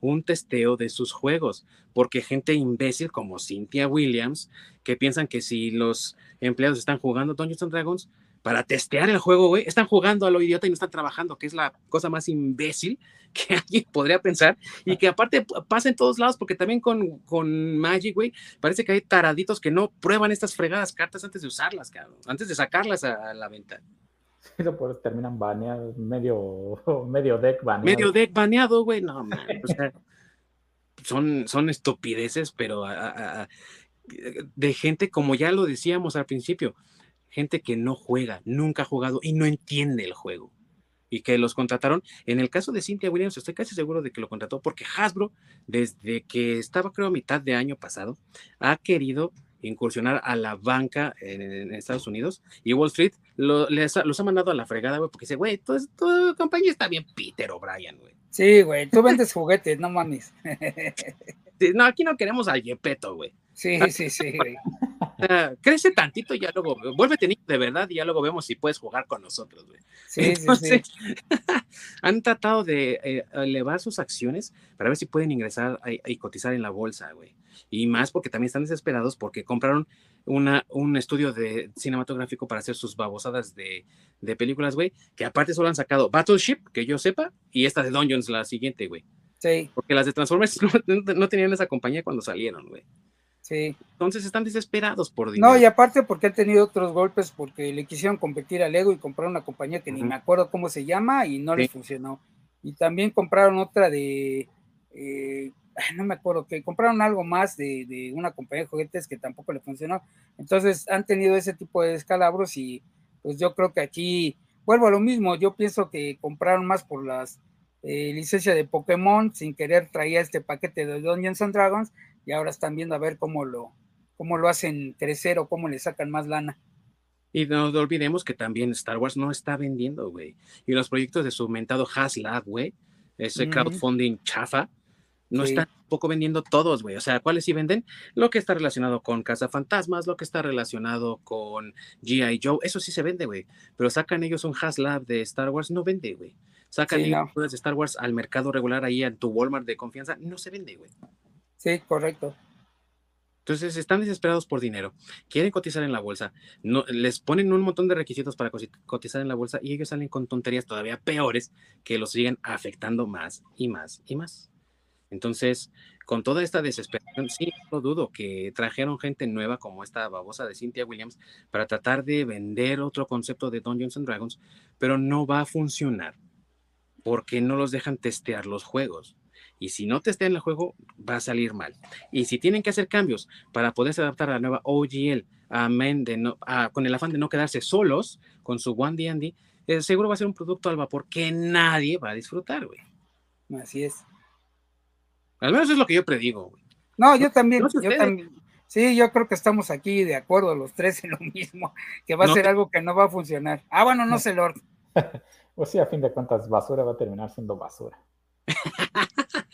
Un testeo de sus juegos, porque gente imbécil como Cynthia Williams, que piensan que si los empleados están jugando Dungeons and Dragons para testear el juego, güey, están jugando a lo idiota y no están trabajando, que es la cosa más imbécil que alguien podría pensar y que aparte pasa en todos lados, porque también con, con Magic, güey, parece que hay taraditos que no prueban estas fregadas cartas antes de usarlas, cabrón, antes de sacarlas a la venta. Sí, por terminan baneados, medio, medio deck baneado. Medio deck baneado, güey, no, man, o sea, son, son estupideces, pero de gente, como ya lo decíamos al principio, gente que no juega, nunca ha jugado y no entiende el juego. Y que los contrataron. En el caso de Cynthia Williams, estoy casi seguro de que lo contrató porque Hasbro, desde que estaba, creo, a mitad de año pasado, ha querido incursionar a la banca en, Estados Unidos y Wall Street los ha mandado a la fregada, güey, porque dice, güey, tu, tu compañía está bien Peter O'Brien, güey. Sí, güey, tú vendes juguetes, no mames. no, aquí no queremos al Yepeto, güey. Sí, sí, sí, güey. Crece tantito y ya luego, vuélvete niño de verdad y ya luego vemos si puedes jugar con nosotros, güey. Sí, sí, sí. han tratado de eh, elevar sus acciones para ver si pueden ingresar y cotizar en la bolsa, güey. Y más porque también están desesperados porque compraron una, un estudio de cinematográfico para hacer sus babosadas de, de películas, güey, que aparte solo han sacado Battleship, que yo sepa, y esta de Dungeons, la siguiente, güey. Sí. Porque las de Transformers no tenían esa compañía cuando salieron, güey. Sí. Entonces están desesperados por dinero. No, y aparte porque han tenido otros golpes porque le quisieron competir al Lego y compraron una compañía que ni me acuerdo cómo se llama y no les funcionó. Y también compraron otra de, eh, no me acuerdo, que compraron algo más de, de, una compañía de juguetes que tampoco le funcionó. Entonces han tenido ese tipo de descalabros y pues yo creo que aquí vuelvo a lo mismo. Yo pienso que compraron más por las eh, licencias de Pokémon, sin querer traía este paquete de Dungeons and Dragons y ahora están viendo a ver cómo lo, cómo lo hacen crecer o cómo le sacan más lana. Y no olvidemos que también Star Wars no está vendiendo, güey. Y los proyectos de su mentado HasLab, güey, ese crowdfunding chafa, no están poco vendiendo todos, güey. O sea, ¿cuáles sí venden? Lo que está relacionado con Casa Fantasmas, lo que está relacionado con G.I. Joe, eso sí se vende, güey. Pero sacan ellos un HasLab de Star Wars, no vende, güey. Sacan ellos de Star Wars al mercado regular ahí en tu Walmart de confianza, no se vende, güey. Sí, correcto. Entonces están desesperados por dinero, quieren cotizar en la bolsa, no, les ponen un montón de requisitos para cotizar en la bolsa y ellos salen con tonterías todavía peores que los siguen afectando más y más y más. Entonces, con toda esta desesperación, sí, no dudo que trajeron gente nueva como esta babosa de Cynthia Williams para tratar de vender otro concepto de Dungeons and Dragons, pero no va a funcionar porque no los dejan testear los juegos. Y si no testean el juego, va a salir mal. Y si tienen que hacer cambios para poderse adaptar a la nueva OGL, de con el afán de no quedarse solos con su One D&D, eh, seguro va a ser un producto al vapor que nadie va a disfrutar, güey. Así es. Al menos es lo que yo predigo, güey. No, yo también, yo también. Sí, yo creo que estamos aquí de acuerdo los tres en lo mismo, que va a ser algo que no va a funcionar. Ah, bueno, no sé, Lord. pues sí, a fin de cuentas, basura va a terminar siendo basura.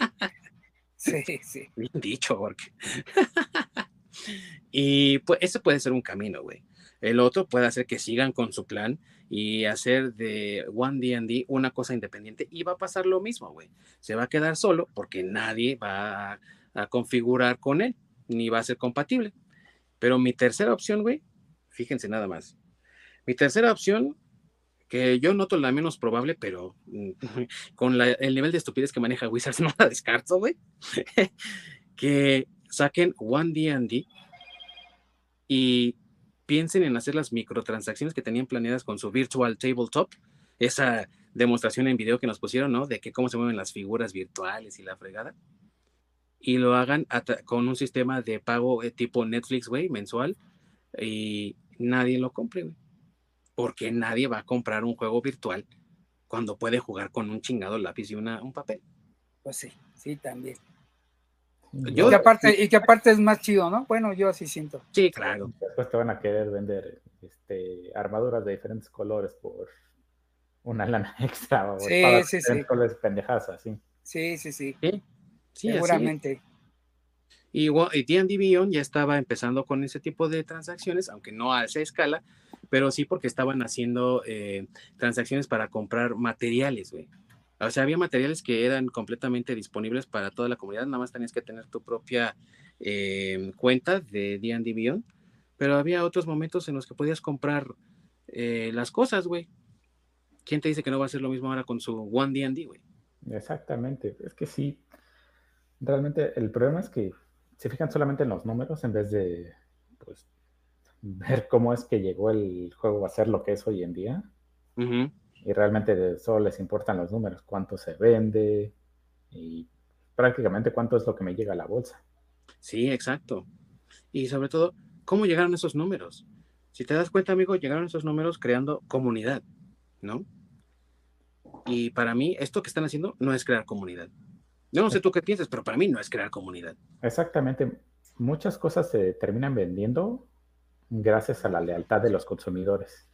Sí, sí. Bien dicho, porque. y pues ese puede ser un camino, güey. El otro puede hacer que sigan con su plan y hacer de One D&D una cosa independiente y va a pasar lo mismo, güey. Se va a quedar solo porque nadie va a, a, configurar con él, ni va a ser compatible. Pero mi tercera opción, güey, fíjense nada más. Mi tercera opción que yo noto la menos probable, pero mm, con el nivel de estupidez que maneja Wizards no la descarto, güey. que saquen One D&D y piensen en hacer las microtransacciones que tenían planeadas con su Virtual Tabletop, esa demostración en video que nos pusieron, ¿no? De que cómo se mueven las figuras virtuales y la fregada. Y lo hagan con un sistema de pago eh, tipo Netflix, güey, mensual, y nadie lo compre, güey porque nadie va a comprar un juego virtual cuando puede jugar con un chingado lápiz y una, un papel. Pues sí, sí, también. y, que aparte, y que aparte es más chido, ¿no? Bueno, yo así siento. Sí, claro. Después te van a querer vender este, armaduras de diferentes colores por una lana extra o sí, sí, sí. colores pendejas así. Sí, sí, sí. Sí, seguramente. Y y D&D Beyond ya estaba empezando con ese tipo de transacciones, aunque no a esa escala, pero sí porque estaban haciendo eh, transacciones para comprar materiales, güey. O sea, había materiales que eran completamente disponibles para toda la comunidad, nada más tenías que tener tu propia eh, cuenta de D&D Beyond, pero había otros momentos en los que podías comprar eh, las cosas, güey. ¿Quién te dice que no va a ser lo mismo ahora con su One D&D, güey? Exactamente. Es que sí. Realmente el problema es que se fijan solamente en los números en vez de pues, ver cómo es que llegó el juego a ser lo que es hoy en día. Y realmente de solo les importan los números, cuánto se vende y prácticamente cuánto es lo que me llega a la bolsa. Sí, exacto. Y sobre todo, ¿cómo llegaron esos números? Si te das cuenta, amigo, llegaron esos números creando comunidad, ¿no? Y para mí, esto que están haciendo no es crear comunidad. Yo no sé tú qué piensas, pero para mí no es crear comunidad. Exactamente. Muchas cosas se terminan vendiendo gracias a la lealtad de los consumidores.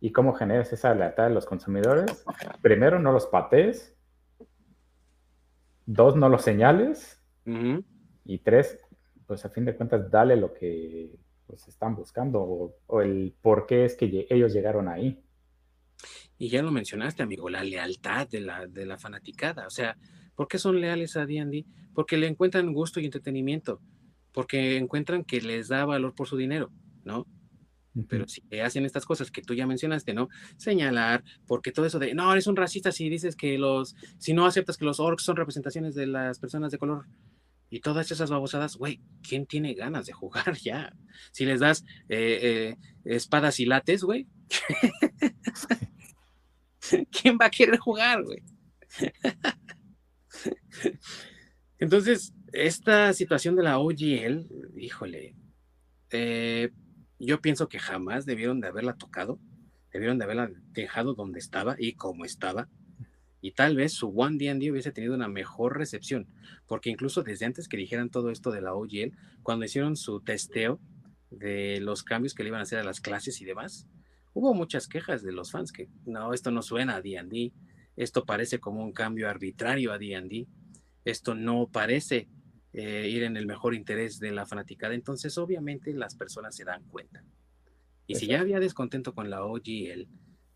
¿Y cómo generas esa lealtad de los consumidores? Primero, no los patees. Dos, no los señales. Y tres, pues a fin de cuentas, dale lo que pues, están buscando o, o el por qué es que ellos llegaron ahí. Y ya lo mencionaste, amigo, la lealtad de la, de la fanaticada. O sea, ¿por qué son leales a D&D? Porque le encuentran gusto y entretenimiento. Porque encuentran que les da valor por su dinero, ¿no? Pero si te hacen estas cosas que tú ya mencionaste, ¿no? Señalar, porque todo eso de, no, eres un racista si dices que los, si no aceptas que los orcs son representaciones de las personas de color y todas esas babosadas, güey, ¿quién tiene ganas de jugar ya? Si les das eh, eh, espadas y lates, güey, ¿quién va a querer jugar, güey? Entonces, esta situación de la OGL, híjole, eh, yo pienso que jamás debieron de haberla tocado, debieron de haberla dejado donde estaba y como estaba, y tal vez su One D&D hubiese tenido una mejor recepción, porque incluso desde antes que dijeran todo esto de la OGL, cuando hicieron su testeo de los cambios que le iban a hacer a las clases y demás, hubo muchas quejas de los fans que no, esto no suena a D&D, esto parece como un cambio arbitrario a D&D, esto no parece eh, ir en el mejor interés de la fanaticada, entonces obviamente las personas se dan cuenta. Y si ya había descontento con la OGL,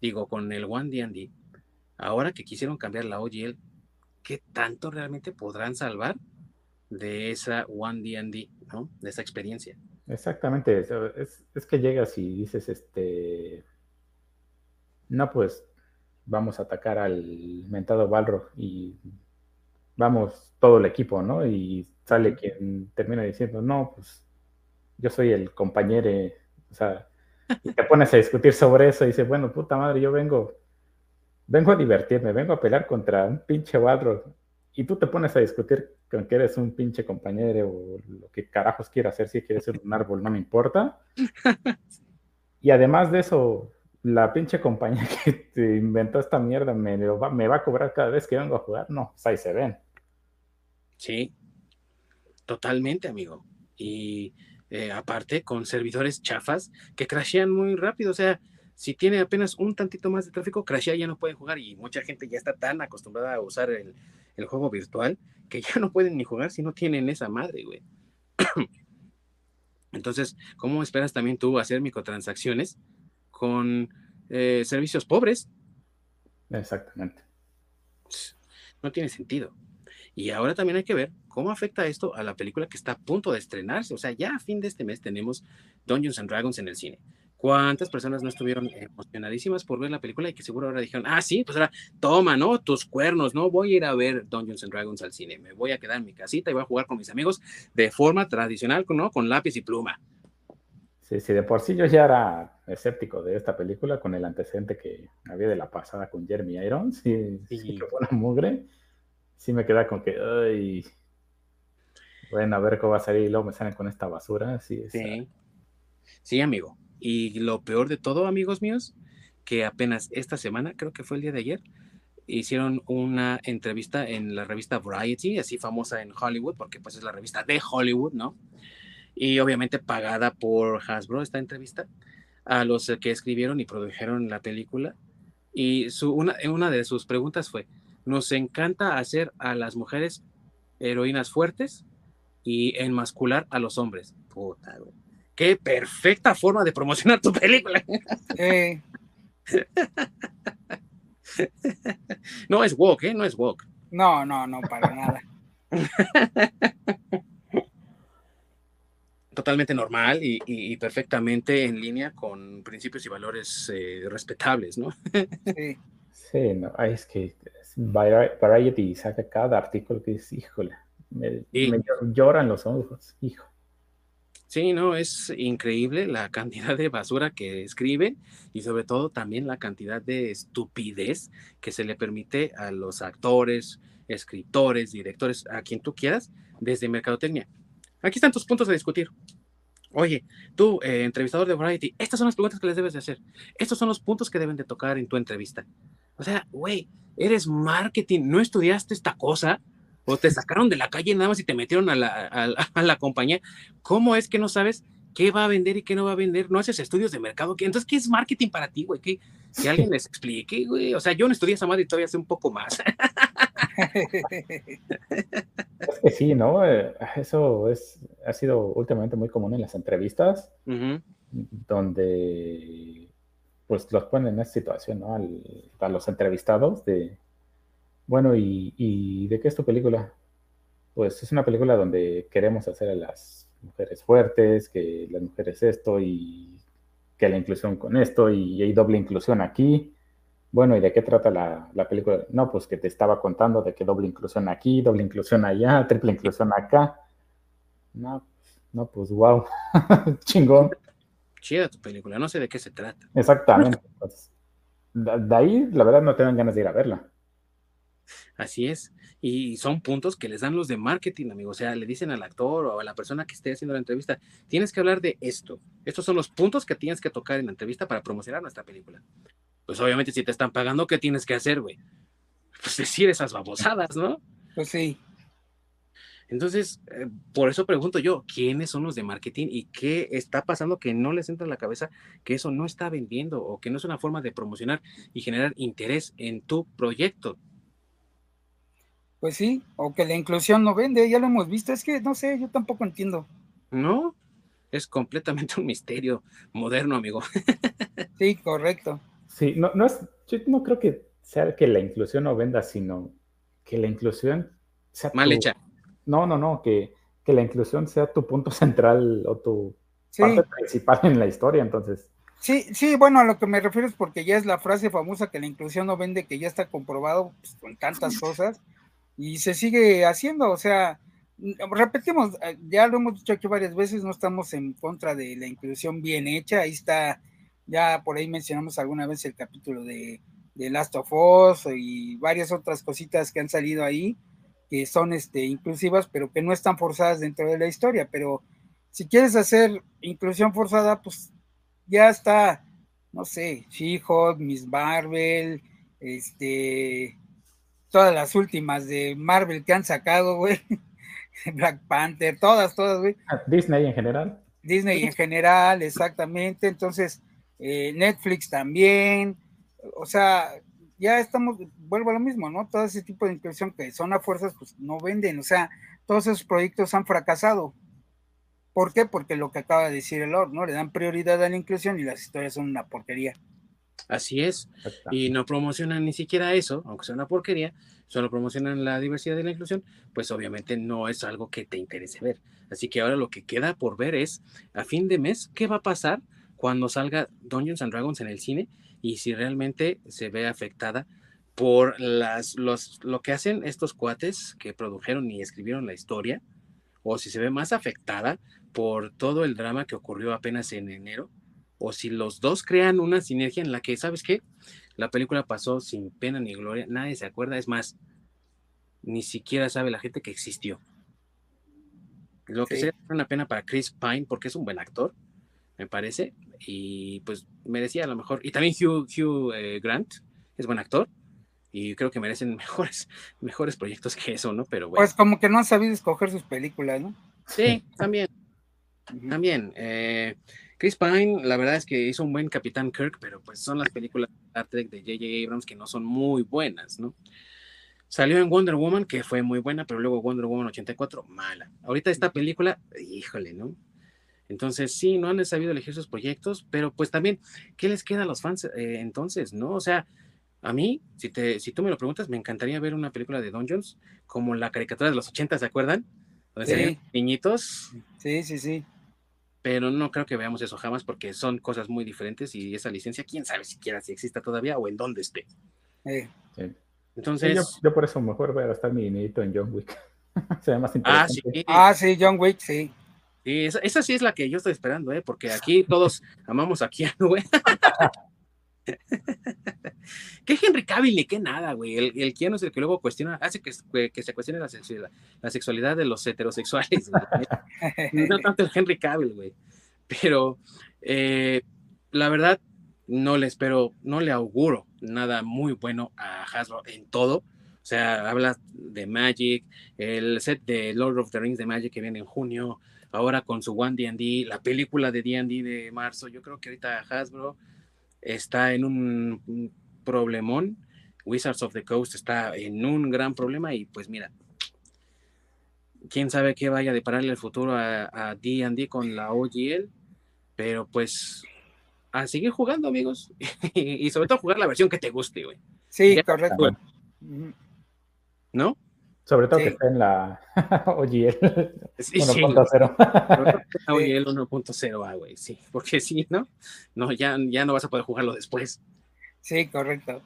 digo, con el One D&D, ahora que quisieron cambiar la OGL, ¿qué tanto realmente podrán salvar de esa One D&D, ¿no? De esa experiencia. Exactamente, es, es- es que llegas y dices, este, no, pues vamos a atacar al mentado Balrog y vamos todo el equipo, ¿no? Y sale quien termina diciendo, no, pues yo soy el compañero, o sea, y te pones a discutir sobre eso y dices, bueno, puta madre, yo vengo, vengo a divertirme, vengo a pelear contra un pinche Balrog y tú te pones a discutir con que eres un pinche compañero o lo que carajos quieras hacer, si quieres ser un árbol, no me importa. Y además de eso, la pinche compañía que te inventó esta mierda me, lo va, me va a cobrar cada vez que vengo a jugar. No, pues ahí se ven. Sí, totalmente, amigo. Y eh, aparte, con servidores chafas que crashean muy rápido. O sea, si tiene apenas un tantito más de tráfico, crashea ya no pueden jugar. Y mucha gente ya está tan acostumbrada a usar el, el juego virtual que ya no pueden ni jugar si no tienen esa madre, güey. Entonces, ¿cómo esperas también tú hacer microtransacciones con eh, servicios pobres? Exactamente. No tiene sentido. Y ahora también hay que ver cómo afecta esto a la película que está a punto de estrenarse. O sea, ya a fin de este mes tenemos Dungeons and Dragons en el cine. ¿Cuántas personas no estuvieron emocionadísimas por ver la película y que seguro ahora dijeron, ah, sí, pues ahora toma, ¿no? Tus cuernos, ¿no? Voy a ir a ver Dungeons and Dragons al cine. Me voy a quedar en mi casita y voy a jugar con mis amigos de forma tradicional, ¿no? Con lápiz y pluma. Sí, sí, de por sí yo ya era escéptico de esta película con el antecedente que había de la pasada con Jeremy Irons. Sí, sí. sí que fue una mugre. Sí me queda con que, bueno, a ver cómo va a salir y luego me salen con esta basura. Sí, sí. sí, amigo. Y lo peor de todo, amigos míos, que apenas esta semana, creo que fue el día de ayer, hicieron una entrevista en la revista Variety, así famosa en Hollywood, porque pues es la revista de Hollywood, ¿no? Y obviamente pagada por Hasbro esta entrevista, a los que escribieron y produjeron la película. Y su, una, una de sus preguntas fue, nos encanta hacer a las mujeres heroínas fuertes y enmascular a los hombres. Puta, güey. Qué perfecta forma de promocionar tu película. Eh, no es woke, ¿eh? No es woke. no, no, no, para nada. Totalmente normal y, y- y perfectamente en línea con principios y valores eh, respetables, ¿no? Sí. Sí, no, es que Variety saca cada artículo que es, híjole, me, Sí. me llo- lloran los ojos, hijo. Sí, no, es increíble la cantidad de basura que escriben y sobre todo también la cantidad de estupidez que se le permite a los actores, escritores, directores, a quien tú quieras, desde Mercadotecnia. Aquí están tus puntos a discutir. Oye, tú, eh, entrevistador de Variety, estas son las preguntas que les debes de hacer. Estos son los puntos que deben de tocar en tu entrevista. O sea, güey, eres marketing, ¿no estudiaste esta cosa? ¿O te sacaron de la calle nada más y te metieron a la, a la- a la compañía? ¿Cómo es que no sabes qué va a vender y qué no va a vender? ¿No haces estudios de mercado? ¿Qué- Entonces, ¿qué es marketing para ti, güey? Que, alguien les explique, güey. O sea, yo no estudié esa madre y todavía sé un poco más. Es que sí, ¿no? Eh, Eso es, ha sido últimamente muy común en las entrevistas, donde pues los ponen en esta situación, ¿no? A los entrevistados de, bueno, ¿y, y de qué es tu película? Pues es una película donde queremos hacer a las mujeres fuertes, que las mujeres esto y que la inclusión con esto y hay doble inclusión aquí. Bueno, ¿y de qué trata la, la película? No, pues que te estaba contando de que doble inclusión aquí, doble inclusión allá, triple inclusión acá. No, no, pues wow, chingón. Chida tu película, no sé de qué se trata. Exactamente. Pues, de, de ahí, la verdad, no te dan ganas de ir a verla. Así es. Y son puntos que les dan los de marketing, amigo. O sea, le dicen al actor o a la persona que esté haciendo la entrevista, tienes que hablar de esto. Estos son los puntos que tienes que tocar en la entrevista para promocionar nuestra película. Pues obviamente si te están pagando, ¿qué tienes que hacer, güey? Pues decir esas babosadas, ¿no? Pues sí. Entonces, eh, por eso pregunto yo, ¿quiénes son los de marketing y qué está pasando que no les entra en la cabeza que eso no está vendiendo o que no es una forma de promocionar y generar interés en tu proyecto? Pues sí, o que la inclusión no vende, ya lo hemos visto, es que no sé, yo tampoco entiendo. No, es completamente un misterio moderno, amigo. Sí, correcto. Sí, no, no es, yo no creo que sea que la inclusión no venda, sino que la inclusión sea Mal tu- hecha. No, no, no, que, que la inclusión sea tu punto central o tu Sí, parte principal en la historia, entonces. sí, sí, bueno, a lo que me refiero es porque ya es la frase famosa que la inclusión no vende, que ya está comprobado pues, con tantas cosas y se sigue haciendo, o sea, n- repetimos, eh, ya lo hemos dicho aquí varias veces, no estamos en contra de la inclusión bien hecha, ahí está, ya por ahí mencionamos alguna vez el capítulo de, de Last of Us y varias otras cositas que han salido ahí, que son este, inclusivas, pero que no están forzadas dentro de la historia, pero si quieres hacer inclusión forzada, pues ya está, no sé, She-Hulk, Miss Marvel, este, todas las últimas de Marvel que han sacado, güey, Black Panther, todas, todas, güey, Ah, Disney en general. Disney en general, exactamente, entonces eh, Netflix también, o sea, ya estamos, vuelvo a lo mismo, ¿no? Todo ese tipo de inclusión que son a fuerzas, pues no venden, o sea, todos esos proyectos han fracasado. ¿Por qué? Porque lo que acaba de decir el Lord, ¿no? Le dan prioridad a la inclusión y las historias son una porquería. Así es. Y no promocionan ni siquiera eso, aunque sea una porquería, solo promocionan la diversidad y la inclusión, pues obviamente no es algo que te interese ver. Así que ahora lo que queda por ver es, a fin de mes, ¿qué va a pasar cuando salga Dungeons and Dragons en el cine y si realmente se ve afectada por las, los, lo que hacen estos cuates que produjeron y escribieron la historia, o si se ve más afectada por todo el drama que ocurrió apenas en enero, o si los dos crean una sinergia en la que, ¿sabes qué? La película pasó sin pena ni gloria, nadie se acuerda, es más, ni siquiera sabe la gente que existió. Lo que sería una pena para Chris Pine, porque es un buen actor, me parece, y pues merecía a lo mejor, y también Hugh, Hugh eh, Grant es buen actor, y creo que merecen mejores, mejores proyectos que eso, ¿no? Pero bueno, Pues como que no han sabido escoger sus películas, ¿no? sí, también. También, eh, Chris Pine, la verdad es que hizo un buen Capitán Kirk, pero pues son las películas de Star Trek de J.J. Abrams que no son muy buenas, ¿no? Salió en Wonder Woman, que fue muy buena, pero luego Wonder Woman 84, mala. Ahorita esta película, híjole, ¿no? Entonces, sí, no han sabido elegir sus proyectos, pero pues también, ¿qué les queda a los fans eh, entonces, no? O sea, a mí, si, te, si tú me lo preguntas, me encantaría ver una película de Dungeons como la caricatura de los 80, ¿se acuerdan? Donde Sí. niñitos, Sí, sí, sí. pero no creo que veamos eso jamás porque son cosas muy diferentes y esa licencia, quién sabe siquiera si exista todavía o en dónde esté. Eh, Sí. Sí, Entonces, yo, yo por eso mejor voy a gastar mi dinerito en John Wick. Se ve más ah, interesante. sí, Ah, sí, John Wick, sí. Sí, esa, esa sí es la que yo estoy esperando, ¿eh? porque aquí todos amamos a Keanu, güey. ¿Qué Henry Cavill ni qué nada, güey? El, el Keanu es el que luego cuestiona, hace que, que se cuestione la sexualidad, la sexualidad de los heterosexuales. güey. no tanto el Henry Cavill, güey. Pero eh, la verdad, no le espero, no le auguro nada muy bueno a Hasbro en todo. O sea, habla de Magic, el set de Lord of the Rings de Magic que viene en junio, ahora con su One D&D, la película de D&D de marzo. Yo creo que ahorita Hasbro está en un problemón. Wizards of the Coast está en un gran problema y pues mira, quién sabe qué vaya a depararle el futuro a D&D con la OGL, pero pues a seguir jugando, amigos, y sobre todo jugar la versión que te guste, güey, Sí, Ya. correcto. Bueno. ¿No? sobre todo Sí. que esté en la OGL Sí, sí, 1.0. la OGL 1.0, ah, güey, sí, porque si no, no ya, ya no vas a poder jugarlo después. Sí, correcto.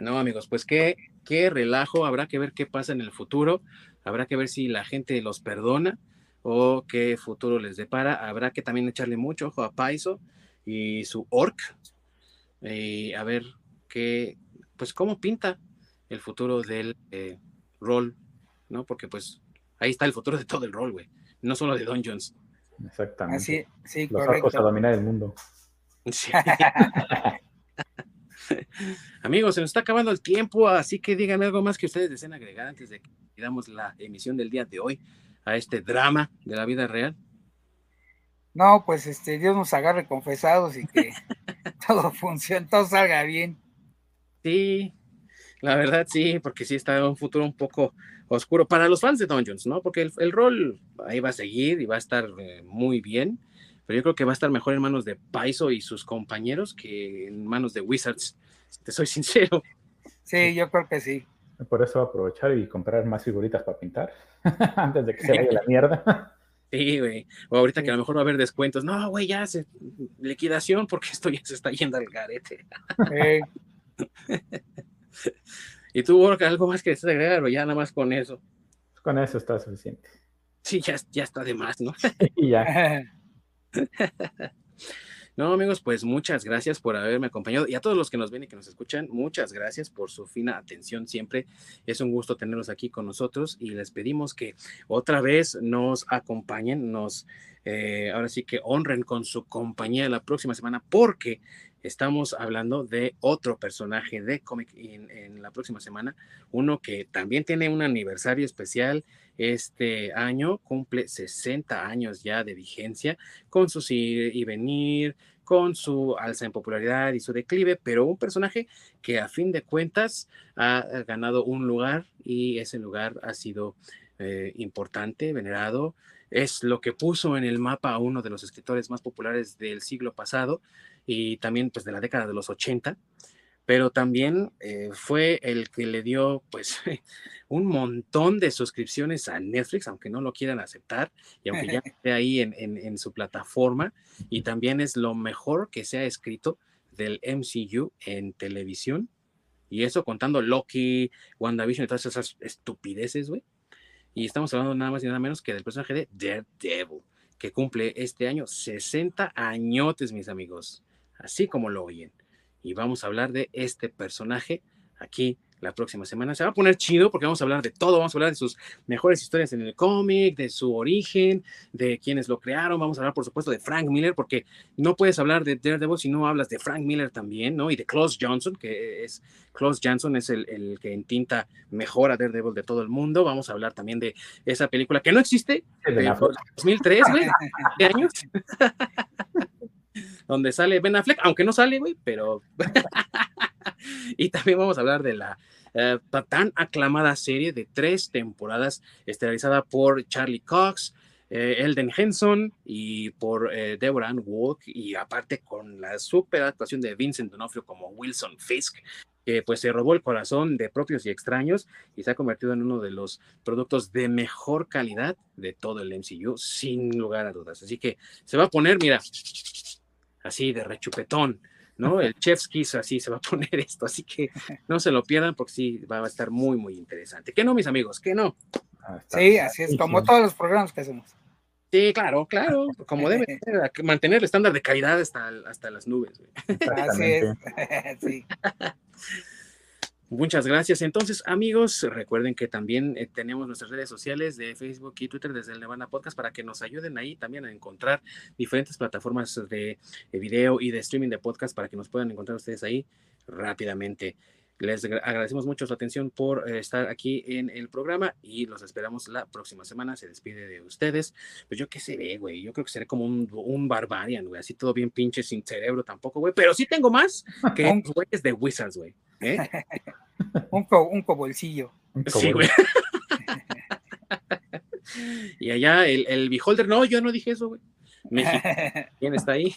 No, amigos, pues qué, qué relajo, habrá que ver qué pasa en el futuro, habrá que ver si la gente los perdona o qué futuro les depara, habrá que también echarle mucho ojo a Paiso y su orc, y a ver qué, pues cómo pinta el futuro del eh, rol, ¿no? Porque pues ahí está el futuro de todo el rol, güey, no solo de Dungeons. Exactamente. Así, sí, Los orcos a correcto. dominar el mundo. Sí. Amigos, se nos está acabando el tiempo, así que díganme algo más que ustedes deseen agregar antes de que damos la emisión del día de hoy a este drama de la vida real. No, pues este, Dios nos agarre confesados y que todo funcione, todo salga bien. Sí, la verdad sí, porque sí está un futuro un poco oscuro para los fans de Dungeons, ¿no? Porque el, el rol ahí va a seguir y va a estar eh, muy bien, pero yo creo que va a estar mejor en manos de Paiso y sus compañeros que en manos de Wizards, si te soy sincero. Sí, yo creo que sí. Por eso aprovechar y comprar más figuritas para pintar antes de que se vaya la mierda. Sí, güey. O ahorita que Sí. a lo mejor va a haber descuentos. No, güey, ya se liquidación porque esto ya se está yendo al garete. Eh, Y tú, Borja, algo más que desees agregar o ya nada más con eso. Con eso está suficiente. Sí, ya, ya está de más, ¿no? Y ya. No, amigos, pues muchas gracias por haberme acompañado y a todos los que nos ven y que nos escuchan, muchas gracias por su fina atención siempre. Es un gusto tenerlos aquí con nosotros y les pedimos que otra vez nos acompañen, nos eh, ahora sí que honren con su compañía la próxima semana porque estamos hablando de otro personaje de cómic en, la próxima semana, uno que también tiene un aniversario especial este año, cumple 60 años ya de vigencia con su ir y venir, con su alza en popularidad y su declive, pero un personaje que a fin de cuentas ha ganado un lugar y ese lugar ha sido eh, importante, venerado. Es lo que puso en el mapa a uno de los escritores más populares del siglo pasado y también pues de la década de los 80 pero también eh, fue el que le dio pues un montón de suscripciones a Netflix, aunque no lo quieran aceptar, y aunque ya esté ahí en, en, en su plataforma, y también es lo mejor que se ha escrito del MCU en televisión, y eso contando Loki, WandaVision y todas esas estupideces, güey. Y estamos hablando nada más y nada menos que del personaje de Daredevil, que cumple este año 60 añotes, mis amigos, así como lo oyen y vamos a hablar de este personaje aquí la próxima semana. Se va a poner chido porque vamos a hablar de todo, vamos a hablar de sus mejores historias en el cómic, de su origen, de quienes lo crearon, vamos a hablar por supuesto de Frank Miller porque no puedes hablar de Daredevil si no hablas de Frank Miller también, ¿no? Y de Klaus Johnson, que es Klaus Johnson es el, el que entinta mejor a Daredevil de todo el mundo. Vamos a hablar también de esa película que no existe, de de la foto. 2003, güey, ¿qué años? donde sale Ben Affleck, aunque no sale, güey, pero... y también vamos a hablar de la eh, tan aclamada serie de tres temporadas, estelarizada por Charlie Cox, eh, Elden Henson y por eh, Deborah Ann Walk, y aparte con la super actuación de Vincent D'Onofrio como Wilson Fisk, que pues se robó el corazón de propios y extraños y se ha convertido en uno de los productos de mejor calidad de todo el MCU, sin lugar a dudas. Así que se va a poner, mira, así de rechupetón. ¿no? El Chef's Kiss así se va a poner esto, así que no se lo pierdan porque sí va a estar muy, muy interesante. ¿Qué no, mis amigos? ¿Qué no? Ah, sí, así es, como todos los programas que hacemos. Sí, claro, claro, como debe ser, mantener el estándar de calidad hasta, hasta las nubes. Así es, sí. Muchas gracias. Entonces, amigos, recuerden que también eh, tenemos nuestras redes sociales de Facebook y Twitter desde el Nevada Podcast para que nos ayuden ahí también a encontrar diferentes plataformas de, de video y de streaming de podcast para que nos puedan encontrar ustedes ahí rápidamente. Les agradecemos mucho su atención por eh, estar aquí en el programa y los esperamos la próxima semana. Se despide de ustedes. Pues yo qué sé, güey. Yo creo que seré como un, un barbarian, güey. Así todo bien pinche sin cerebro tampoco, güey. Pero sí tengo más que los güeyes de Wizards, güey. ¿Eh? un, co un cobolcillo. Sí, güey. y allá el, el beholder, no, yo no dije eso, güey. México. ¿Quién está ahí?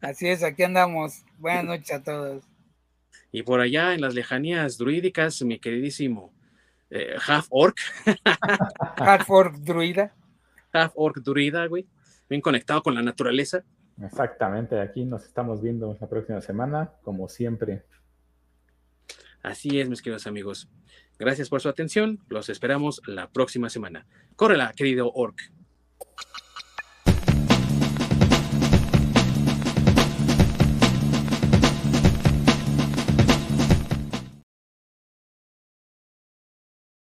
Así es, aquí andamos. Buenas noches a todos. Y por allá en las lejanías druídicas, mi queridísimo eh, Half Orc. Half Orc druida. Half Orc druida, güey. Bien conectado con la naturaleza. Exactamente, aquí nos estamos viendo la próxima semana, como siempre. Así es, mis queridos amigos. Gracias por su atención. Los esperamos la próxima semana. Córrela, querido Orc.